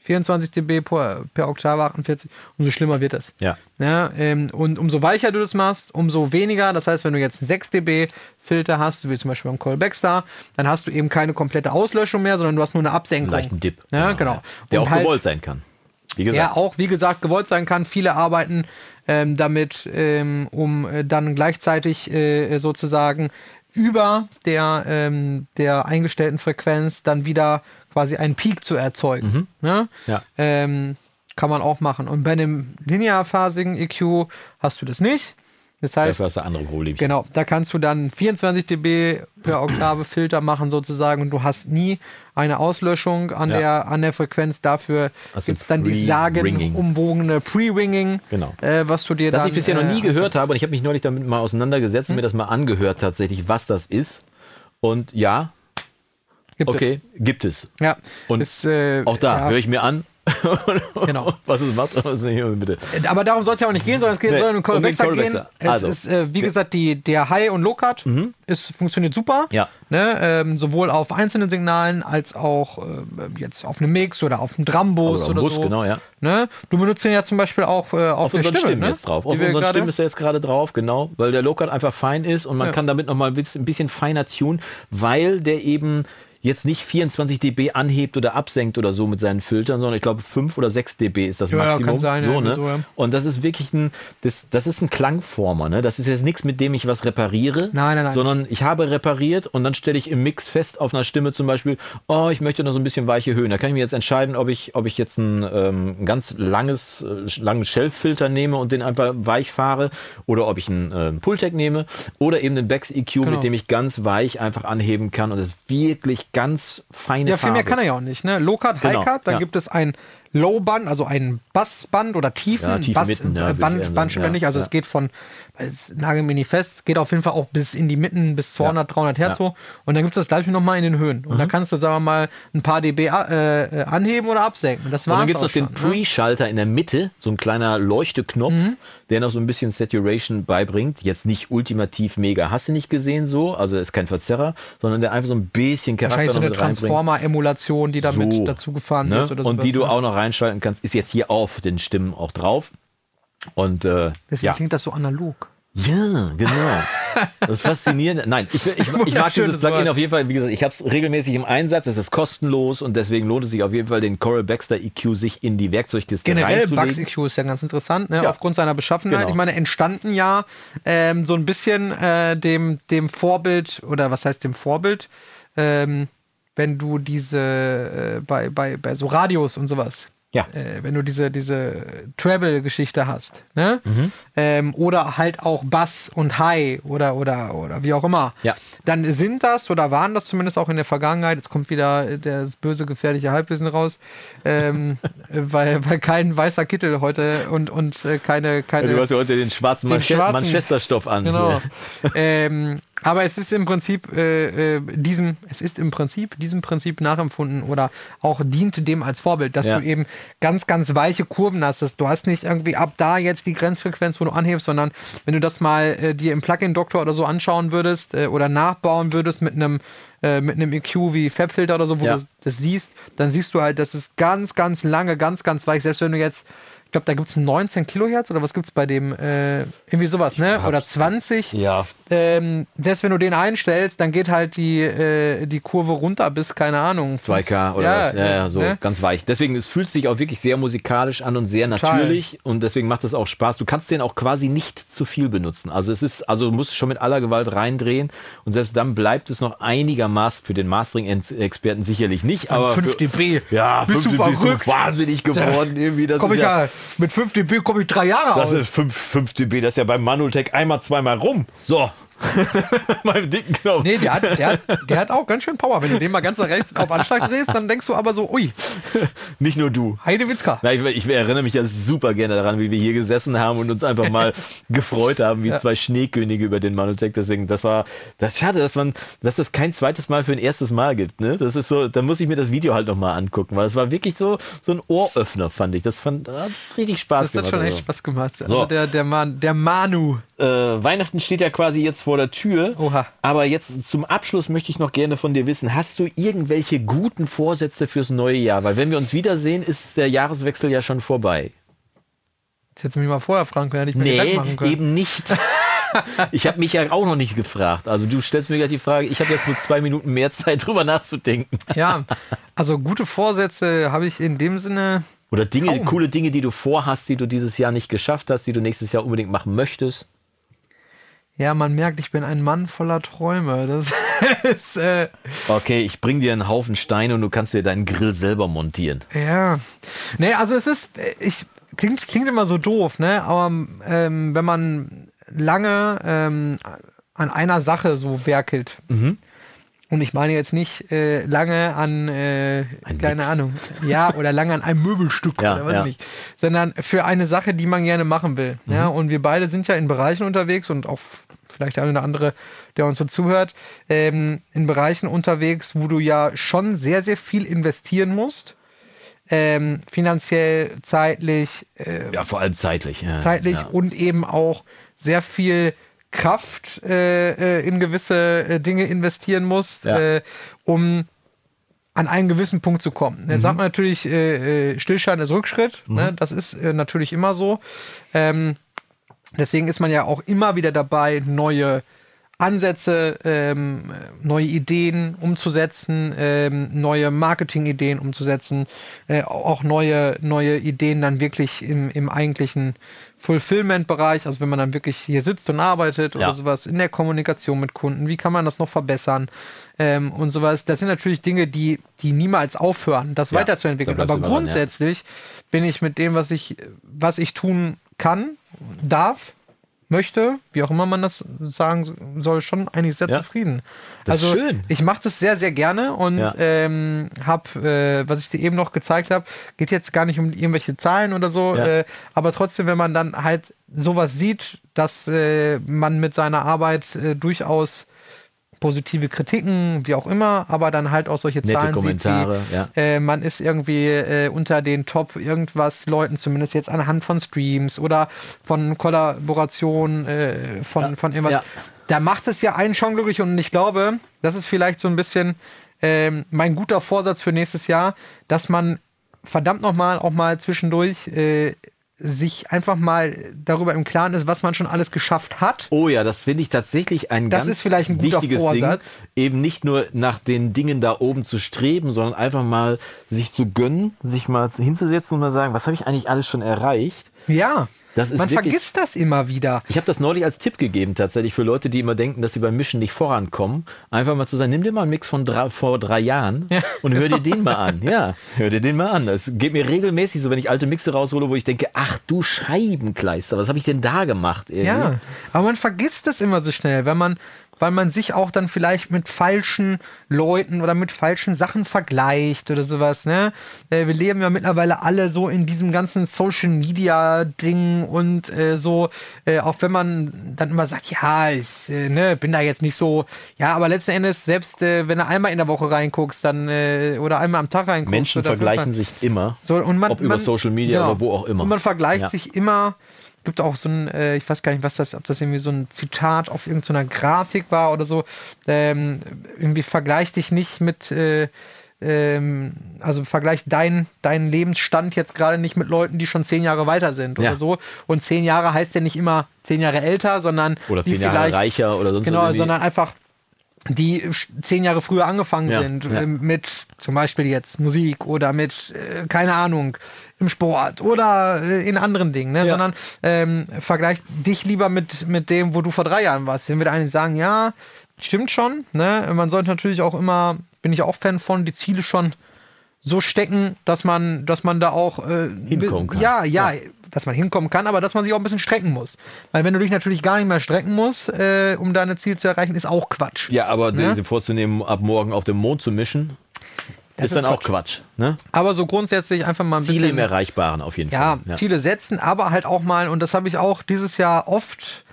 24 dB per, per Oktave 48, umso schlimmer wird es. Ja. Ne? Ähm, und umso weicher du das machst, umso weniger. Das heißt, wenn du jetzt einen 6 dB Filter hast, wie zum Beispiel beim Cole Baxter, dann hast du eben keine komplette Auslöschung mehr, sondern du hast nur eine Absenkung. Einen leichten Dip. Ja, genau. Der Und auch halt- gewollt sein kann. Wie der gesagt. auch, wie gesagt, gewollt sein kann. Viele arbeiten ähm, damit, ähm, um äh, dann gleichzeitig äh, sozusagen über der, ähm, der eingestellten Frequenz dann wieder quasi einen Peak zu erzeugen. Ne? Ja. Ähm, kann man auch machen. Und bei einem linearphasigen EQ hast du das nicht. Das heißt, Dafür hast du andere Probleme. Genau, da kannst du dann 24 dB per Oktave Filter machen sozusagen und du hast nie eine Auslöschung an, Ja. der, an der Frequenz. Dafür du gibt es dann die sagenumwogene Pre-Ringing, Genau. äh, was du dir Das dann... ich bisher noch nie äh, gehört habe und ich habe mich neulich damit mal auseinandergesetzt und mir das mal angehört tatsächlich, was das ist. Und ja, gibt es. okay, gibt es. Ja, Und ist, äh, Auch da ja. höre ich mir an, (laughs) Genau. was es macht. Was nicht, bitte. Aber darum soll es ja auch nicht gehen, sondern es geht, Nee, soll um den um gehen. Callback. Es Also. ist, äh, wie gesagt, die, der High- und Low-Cut ist, funktioniert super. Mhm. Ja. Ne, ähm, sowohl auf einzelnen Signalen als auch äh, jetzt auf einem Mix oder auf einem Drambus Oder auf oder, Bus, so. genau, ja. Ne? Du benutzt den ja zum Beispiel auch äh, auf, Auf der Stimme. Stimmen ne? jetzt drauf. Auf unseren Stimmen ist er jetzt gerade drauf, genau. Weil der Low-Cut einfach fein ist und man Ja. kann damit nochmal ein bisschen, ein bisschen feiner tunen, weil der eben jetzt nicht 24 dB anhebt oder absenkt oder so mit seinen Filtern, sondern ich glaube 5 oder 6 dB ist das Ja, ja, Maximum. kann sein, ja, so, ne? so, ja. Und das ist wirklich ein, das, das ist ein Klangformer. Ne? Das ist jetzt nichts, mit dem ich was repariere, Nein, nein, nein. sondern ich habe repariert und dann stelle ich im Mix fest auf einer Stimme zum Beispiel, oh, ich möchte noch so ein bisschen weiche Höhen. Da kann ich mir jetzt entscheiden, ob ich, ob ich jetzt ein ähm, ganz langes, äh, langen Shelf-Filter nehme und den einfach weich fahre oder ob ich einen äh, Pultec nehme oder eben den Bex EQ, Genau. mit dem ich ganz weich einfach anheben kann und das ist wirklich ganz feine Ja, viel Farbe. mehr kann er ja auch nicht. Ne? Low-Cut, Genau, High-Cut, dann ja. gibt es ein Low-Band, also ein Bassband oder Tiefen, Ja, tiefe Bass, Mitten, ja, Band, eher Band sagen, schon ja, nicht. Also es geht von, nagel mir nicht fest, es geht auf jeden Fall auch bis in die Mitten, bis 200, 300 Hertz. Mhm. hoch. Und dann gibt es das gleiche nochmal in den Höhen. Und da kannst du, sagen wir mal, ein paar dB äh, äh, anheben oder absenken. Das Und war's dann gibt es noch den ne? Pre-Schalter in der Mitte, so ein kleiner Leuchteknopf, Mhm. der noch so ein bisschen Saturation beibringt. Jetzt nicht ultimativ mega, hast du nicht gesehen so, also ist kein Verzerrer, sondern der einfach so ein bisschen Charakter Wahrscheinlich so eine. Transformer-Emulation, die damit So, dazu gefahren Ne? wird. Und die du ne? auch noch reinschalten kannst, ist jetzt hier auf den Stimmen auch drauf. Und äh, Deswegen ja. klingt das so analog. Ja, genau. Das ist faszinierend. Nein, ich, ich, (laughs) ich mag dieses Plugin auf jeden Fall. Wie gesagt, ich habe es regelmäßig im Einsatz. Es ist kostenlos und deswegen lohnt es sich auf jeden Fall, den Coral Baxter EQ sich in die Werkzeugkiste Generell. Bugs EQ ist ja ganz interessant, ne? Ja. aufgrund seiner Beschaffenheit. Genau. Ich meine, entstanden ja ähm, so ein bisschen äh, dem, dem Vorbild, oder was heißt dem Vorbild, ähm, wenn du diese äh, bei, bei, bei so Radios und sowas. Ja. Äh, wenn du diese, diese Treble-Geschichte hast, ne? Mhm. Ähm, oder halt auch Bass und High oder, oder, oder wie auch immer, Ja. dann sind das oder waren das zumindest auch in der Vergangenheit, jetzt kommt wieder das böse, gefährliche Halbwissen raus, ähm, (laughs) weil, weil kein weißer Kittel heute und, und äh, keine, keine Ja, du hast ja heute den schwarzen, Den Manche schwarzen- Manchesterstoff an. Genau. (laughs) ähm, aber es ist im Prinzip äh, äh, diesem, es ist im Prinzip diesem Prinzip nachempfunden oder auch diente dem als Vorbild, dass Ja. du eben ganz, ganz weiche Kurven hast. dass Du hast nicht irgendwie ab da jetzt die Grenzfrequenz, wo du anhebst, sondern wenn du das mal äh, dir im Plugin-Doktor oder so anschauen würdest äh, oder nachbauen würdest mit einem äh, mit einem EQ wie Fabfilter oder so, wo Ja. du das siehst, dann siehst du halt, das ist ganz, ganz lange, ganz, ganz weich. Selbst wenn du jetzt glaube, da gibt es 19 Kilohertz oder was gibt es bei dem, äh, irgendwie sowas, ne? Oder 20. Ja. Ähm, selbst wenn du den einstellst, dann geht halt die, äh, die Kurve runter bis, keine Ahnung. 2K oder Ja, was. Ja, ja, so ne? ganz weich. Deswegen, es fühlt sich auch wirklich sehr musikalisch an und sehr Total. natürlich und deswegen macht es auch Spaß. Du kannst den auch quasi nicht zu viel benutzen. Also es ist, also du musst schon mit aller Gewalt reindrehen und selbst dann bleibt es noch einigermaßen für den Mastering-Experten sicherlich nicht. Aber 5 für, dB. ja, Bist du 5 dB ist so wahnsinnig geworden irgendwie. Das Komm ist ich ja, mit 5 dB komme ich drei Jahre Das aus. ist 5, 5 dB, das ist ja beim Manutech einmal, zweimal rum. So. (laughs) Beim dicken Knopf. Nee, der hat, der, hat, der hat auch ganz schön Power. Wenn du den mal ganz nach rechts auf Anschlag drehst, dann denkst du aber so, ui, (laughs) Nicht nur du. Heidewitzka. Na, ich, ich erinnere mich ja super gerne daran, wie wir hier gesessen haben und uns einfach mal (laughs) gefreut haben, wie zwei Schneekönige über den Manutech. Deswegen, das war, das schade, dass man, dass das kein zweites Mal für ein erstes Mal gibt. Ne? Das ist so, da muss ich mir das Video halt nochmal angucken, weil es war wirklich so, so ein Ohröffner, fand ich. Das fand hat richtig Spaß Das hat gemacht. schon echt also. Spaß gemacht. Also So. der, der, Man, der Manu. äh, Weihnachten steht ja quasi jetzt vor der Tür. Oha. Aber jetzt zum Abschluss möchte ich noch gerne von dir wissen, hast du irgendwelche guten Vorsätze fürs neue Jahr? Weil wenn wir uns wiedersehen, ist der Jahreswechsel ja schon vorbei. Das hättest du mich mal vorher fragen können, hätte ich mir Nee, Gedanken machen können. eben nicht. (laughs) Ich habe mich ja auch noch nicht gefragt. Also du stellst mir gleich die Frage, ich habe jetzt nur zwei Minuten mehr Zeit (laughs) drüber nachzudenken. Ja, (laughs) also gute Vorsätze habe ich in dem Sinne. Oder Dinge, Kaum. coole Dinge, die du vorhast, die du dieses Jahr nicht geschafft hast, die du nächstes Jahr unbedingt machen möchtest. Ja, man merkt, ich bin ein Mann voller Träume. Das (laughs) ist, äh, Okay, ich bring dir einen Haufen Steine und du kannst dir deinen Grill selber montieren. ja. Nee, also es ist, äh, ich, klingt, klingt immer so doof, ne? Aber ähm, wenn man lange ähm, an einer Sache so werkelt, und ich meine jetzt nicht äh, lange an, äh, Ein keine Mix. Ahnung, ja, oder lange an einem Möbelstück (laughs) Ja, oder was ja. nicht, sondern für eine Sache, die man gerne machen will. Ja, und wir beide sind ja in Bereichen unterwegs und auch vielleicht der eine oder andere, der uns so zuhört, ähm, in Bereichen unterwegs, wo du ja schon sehr, sehr viel investieren musst. Ähm, finanziell, zeitlich, äh, Ja, vor allem zeitlich. Ja, zeitlich und eben auch sehr viel Kraft äh, äh, in gewisse äh, Dinge investieren musst, Ja. äh, um an einen gewissen Punkt zu kommen. Jetzt sagt man natürlich, äh, Stillstand ist Rückschritt. Ne? Das ist äh, natürlich immer so. Ähm, deswegen ist man ja auch immer wieder dabei, neue Ansätze, ähm, neue Ideen umzusetzen, ähm, neue Marketingideen umzusetzen, äh, auch neue, neue Ideen dann wirklich im, im eigentlichen Fulfillment-Bereich, also wenn man dann wirklich hier sitzt und arbeitet Ja. oder sowas, in der Kommunikation mit Kunden, wie kann man das noch verbessern ähm, und sowas. Das sind natürlich Dinge, die, die niemals aufhören, das Ja, weiterzuentwickeln. Aber immer dran, ja. grundsätzlich bin ich mit dem, was ich, was ich tun kann, darf, möchte, wie auch immer man das sagen soll, schon eigentlich sehr Ja. zufrieden. Das ist also schön. ich mache das sehr, sehr gerne und Ja. ähm, habe, äh, was ich dir eben noch gezeigt habe, geht jetzt gar nicht um irgendwelche Zahlen oder so, Ja. äh, aber trotzdem, wenn man dann halt sowas sieht, dass äh, man mit seiner Arbeit äh, durchaus positive Kritiken, wie auch immer, aber dann halt auch solche Nette Zahlen Kommentare, sieht, wie, ja. äh, man ist irgendwie äh, unter den Top irgendwas Leuten, zumindest jetzt anhand von Streams oder von Kollaborationen, äh, von, von irgendwas. Ja. Da macht es ja einen schon glücklich und ich glaube, das ist vielleicht so ein bisschen ähm, mein guter Vorsatz für nächstes Jahr, dass man verdammt nochmal auch mal zwischendurch äh, sich einfach mal darüber im Klaren ist, was man schon alles geschafft hat. Oh ja, das finde ich tatsächlich ein Das ganz ist vielleicht ein wichtiges Vorsatz. Ding, eben nicht nur nach den Dingen da oben zu streben, sondern einfach mal sich zu gönnen, sich mal hinzusetzen und mal sagen, was habe ich eigentlich alles schon erreicht? Ja, Das ist man wirklich- vergisst das immer wieder. Ich habe das neulich als Tipp gegeben, tatsächlich für Leute, die immer denken, dass sie beim Mischen nicht vorankommen. Einfach mal zu sagen, nimm dir mal einen Mix von drei, vor drei Jahren und hör dir den mal an. Ja, hör dir den mal an. Das geht mir regelmäßig so, wenn ich alte Mixe raushole, wo ich denke, ach du Scheibenkleister, was habe ich denn da gemacht? irgendwie? Ja, aber man vergisst das immer so schnell, wenn man, weil man sich auch dann vielleicht mit falschen Leuten oder mit falschen Sachen vergleicht oder sowas, ne? Äh, wir leben ja mittlerweile alle so in diesem ganzen Social Media Ding und äh, so, äh, auch wenn man dann immer sagt, ja, ich äh, ne, bin da jetzt nicht so, ja, aber letzten Endes, selbst äh, wenn du einmal in der Woche reinguckst, dann oder einmal am Tag reinguckst, Menschen vergleichen sich immer. so, und man, ob über man, Social Media genau. oder wo auch immer. Und man vergleicht Ja. sich immer. Gibt auch so ein, äh, ich weiß gar nicht, was das, ob das irgendwie so ein Zitat auf irgendeiner Grafik war oder so. Ähm, irgendwie vergleich dich nicht mit, äh, ähm, also vergleich deinen deinen Lebensstand jetzt gerade nicht mit Leuten, die schon zehn Jahre weiter sind Ja. oder so. Und zehn Jahre heißt ja nicht immer zehn Jahre älter, sondern Oder zehn Jahre reicher oder sonst Genau, irgendwie. sondern einfach die zehn Jahre früher angefangen Ja, sind ja. ähm, mit zum Beispiel jetzt Musik oder mit, äh, keine Ahnung, im Sport oder äh, in anderen Dingen, ne? Ja. sondern ähm, vergleich dich lieber mit, mit dem, wo du vor drei Jahren warst. Wenn wir eigentlich sagen, ja, stimmt schon, ne? man sollte natürlich auch immer, bin ich auch Fan von, die Ziele schon so stecken, dass man, dass man da auch äh, Hinkommen kann. Ja, ja, dass man hinkommen kann, aber dass man sich auch ein bisschen strecken muss. Weil wenn du dich natürlich gar nicht mehr strecken musst, äh, um deine Ziele zu erreichen, ist auch Quatsch. ja, aber Ne? dir vorzunehmen, ab morgen auf dem Mond zu mischen, Das ist, ist dann auch Quatsch. Ne? Aber so grundsätzlich einfach mal ein Ziele im bisschen Erreichbaren auf jeden ja, Fall. Ziele setzen, aber halt auch mal, und das habe ich auch dieses Jahr oft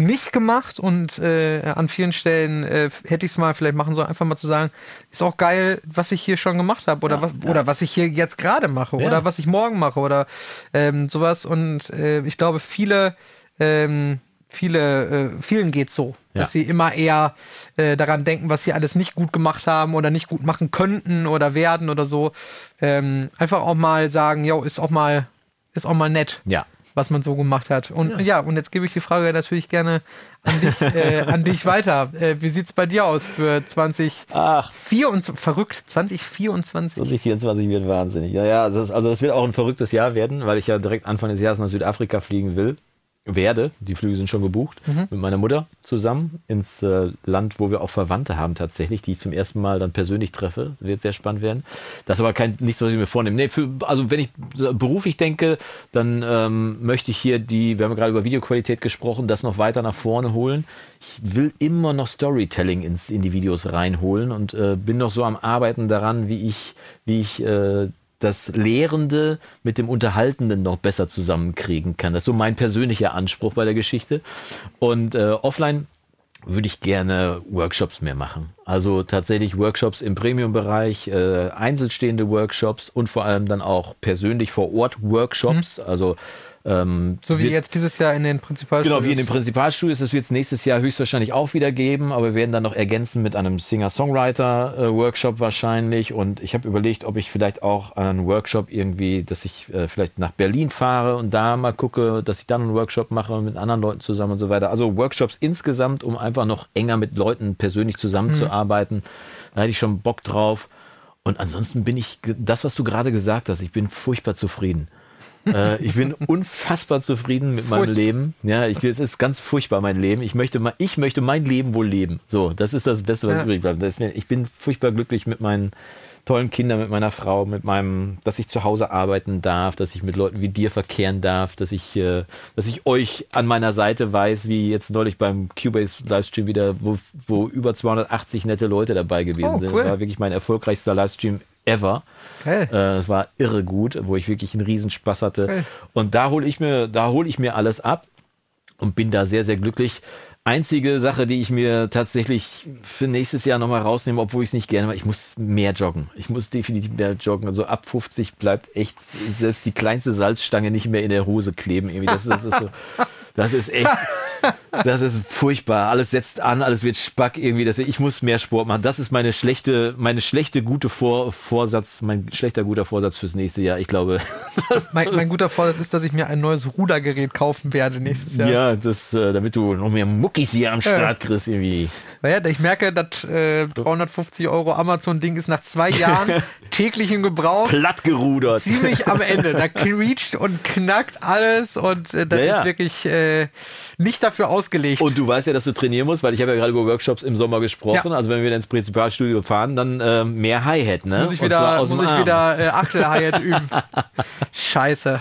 nicht gemacht und äh, an vielen Stellen äh, hätte ich es mal vielleicht machen sollen, einfach mal zu sagen, ist auch geil, was ich hier schon gemacht habe oder, Ja, was, ja. oder was ich hier jetzt gerade mache Ja. oder was ich morgen mache oder ähm, sowas. Und äh, ich glaube, viele, ähm, viele, äh, vielen geht so, dass sie immer eher äh, daran denken, was sie alles nicht gut gemacht haben oder nicht gut machen könnten oder werden oder so. Ähm, einfach auch mal sagen, yo, ist auch mal, ist auch mal nett Ja. Was man so gemacht hat. Und ja, und jetzt gebe ich die Frage natürlich gerne an dich, (laughs) äh, an dich weiter. Äh, wie sieht es bei dir aus für 2024? Ach, verrückt, 2024. 2024 wird wahnsinnig. Ja, ja, das, also das wird auch ein verrücktes Jahr werden, weil ich ja direkt Anfang des Jahres nach Südafrika fliegen will. Werde, die Flüge sind schon gebucht, Mhm. mit meiner Mutter zusammen ins äh, Land, wo wir auch Verwandte haben tatsächlich, die ich zum ersten Mal dann persönlich treffe. Das wird sehr spannend werden. Das ist aber kein, nichts, was ich mir vornehme. Nee, für, also wenn ich beruflich denke, dann ähm, möchte ich hier die, wir haben ja gerade über Videoqualität gesprochen, das noch weiter nach vorne holen. Ich will immer noch Storytelling ins, in die Videos reinholen und äh, bin noch so am Arbeiten daran, wie ich, wie ich äh, das Lehrende mit dem Unterhaltenden noch besser zusammenkriegen kann. Das ist so mein persönlicher Anspruch bei der Geschichte. Und äh, offline würde ich gerne Workshops mehr machen. Also tatsächlich Workshops im Premium-Bereich, äh, einzelstehende Workshops und vor allem dann auch persönlich vor Ort Workshops. Also ähm, so wie wird- jetzt dieses Jahr in den Prinzipalstudios. Genau, wie in den Prinzipalstudios. Das wird es nächstes Jahr höchstwahrscheinlich auch wieder geben, aber wir werden dann noch ergänzen mit einem Singer-Songwriter-Workshop wahrscheinlich. Und ich habe überlegt, ob ich vielleicht auch einen Workshop irgendwie, dass ich äh, vielleicht nach Berlin fahre und da mal gucke, dass ich dann einen Workshop mache mit anderen Leuten zusammen und so weiter. Also Workshops insgesamt, um einfach noch enger mit Leuten persönlich zusammenzuarbeiten. Da hätte ich schon Bock drauf. Und ansonsten bin ich, das, was du gerade gesagt hast, ich bin furchtbar zufrieden. äh, ich bin (laughs) unfassbar zufrieden mit meinem Furcht- Leben. Ja, ich, es ist ganz furchtbar mein Leben. Ich möchte, mal, ich möchte mein Leben wohl leben. So, das ist das Beste, was Ja. übrig bleibt. Ich bin furchtbar glücklich mit meinen tollen Kindern, mit meiner Frau, mit meinem, dass ich zu Hause arbeiten darf, dass ich mit Leuten wie dir verkehren darf, dass ich, äh, dass ich euch an meiner Seite weiß, wie jetzt neulich beim Cubase Livestream wieder, wo, wo über 280 nette Leute dabei gewesen Oh, sind. cool. Das war wirklich mein erfolgreichster Livestream ever. Geil. Äh, Es war irre gut, wo ich wirklich einen Riesenspaß hatte. Geil. Und da hole ich mir, da hole ich mir alles ab und bin da sehr, sehr glücklich. Einzige Sache, die ich mir tatsächlich für nächstes Jahr nochmal rausnehme, obwohl ich es nicht gerne mache, ich muss mehr joggen. Ich muss definitiv mehr joggen. Also ab 50 bleibt echt selbst die kleinste Salzstange nicht mehr in der Hose kleben. Irgendwie. Das, das, ist so, das ist echt, das ist furchtbar. Alles setzt an, alles wird spack irgendwie. Das, ich muss mehr Sport machen. Das ist meine schlechte, meine schlechte gute Vor Vorsatz, mein schlechter guter Vorsatz fürs nächste Jahr. Ich glaube, (laughs) mein, mein guter Vorsatz ist, dass ich mir ein neues Rudergerät kaufen werde nächstes Jahr. ja, das, äh, damit du noch mehr Muckis hier am Start kriegst irgendwie. Weil ja, ich merke, das äh, 350 Euro Amazon-Ding ist nach zwei (laughs) Jahren täglichem Gebrauch Platt gerudert. ziemlich am Ende. Da (laughs) quietscht und knackt alles und äh, das Ja, ja. ist wirklich äh, nicht dafür ausgelegt. Und du weißt ja, dass du trainieren musst, weil ich habe ja gerade über Workshops im Sommer gesprochen. Ja. Also wenn wir ins Prinzipalstudio fahren, dann äh, mehr Hi-Hat, ne? muss ich wieder, muss ich wieder äh, Achtel-Hi-Hat (laughs) üben. Scheiße.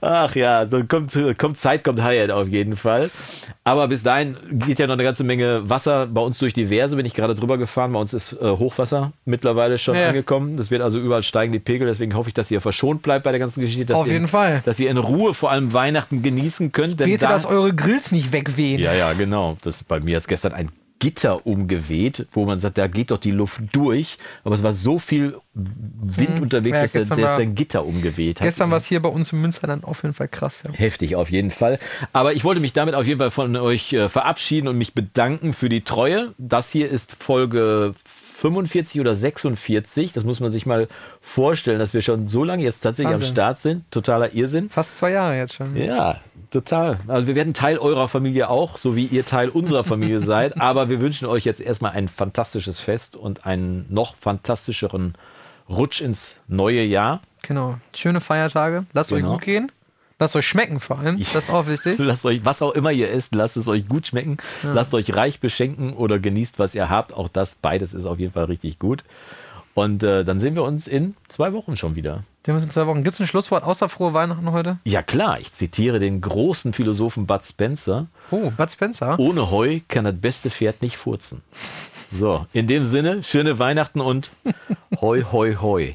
Ach ja, dann kommt, kommt Zeit, kommt Hi-Hat auf jeden Fall. Aber bis dahin geht ja noch eine ganze Menge Wasser bei uns durch die Verse. Bin ich gerade drüber gefahren. Bei uns ist äh, Hochwasser mittlerweile schon Ja. angekommen. Das wird also überall steigen die Pegel. Deswegen hoffe ich, dass ihr verschont bleibt bei der ganzen Geschichte. Auf ihr, jeden Fall. Dass ihr in Ruhe vor allem Weihnachten genießen könnt. Denn Bete, da, dass eure Grills nicht wegwehen. Ja, ja, genau. Das bei mir hat gestern ein Gitter umgeweht, wo man sagt, da geht doch die Luft durch. Aber es war so viel Wind unterwegs, Hm. Ja, dass der, gestern der war- sein Gitter umgeweht hat. Gestern war es hier bei uns im Münsterland auf jeden Fall krass. Ja. Heftig auf jeden Fall. Aber ich wollte mich damit auf jeden Fall von euch äh, verabschieden und mich bedanken für die Treue. Das hier ist Folge 45 oder 46. Das muss man sich mal vorstellen, dass wir schon so lange jetzt tatsächlich Wahnsinn. am Start sind. Totaler Irrsinn. Fast zwei Jahre jetzt schon. Ja, total. Also wir werden Teil eurer Familie auch, so wie ihr Teil unserer Familie (laughs) seid. Aber wir wünschen euch jetzt erstmal ein fantastisches Fest und einen noch fantastischeren Rutsch ins neue Jahr. Genau. Schöne Feiertage. Lasst Genau. euch gut gehen. Lasst euch schmecken vor allem. Das ist auch wichtig. Lasst euch, was auch immer ihr esst, lasst es euch gut schmecken. Lasst euch reich beschenken oder genießt, was ihr habt. Auch das, beides ist auf jeden Fall richtig gut. Und äh, dann sehen wir uns in zwei Wochen schon wieder. Wir haben uns in zwei Wochen. Gibt es ein Schlusswort außer frohe Weihnachten heute? Ja klar, ich zitiere den großen Philosophen Bud Spencer. Oh, Bud Spencer. Ohne Heu kann das beste Pferd nicht furzen. So, in dem Sinne, schöne Weihnachten und Hoi, hoi, hoi.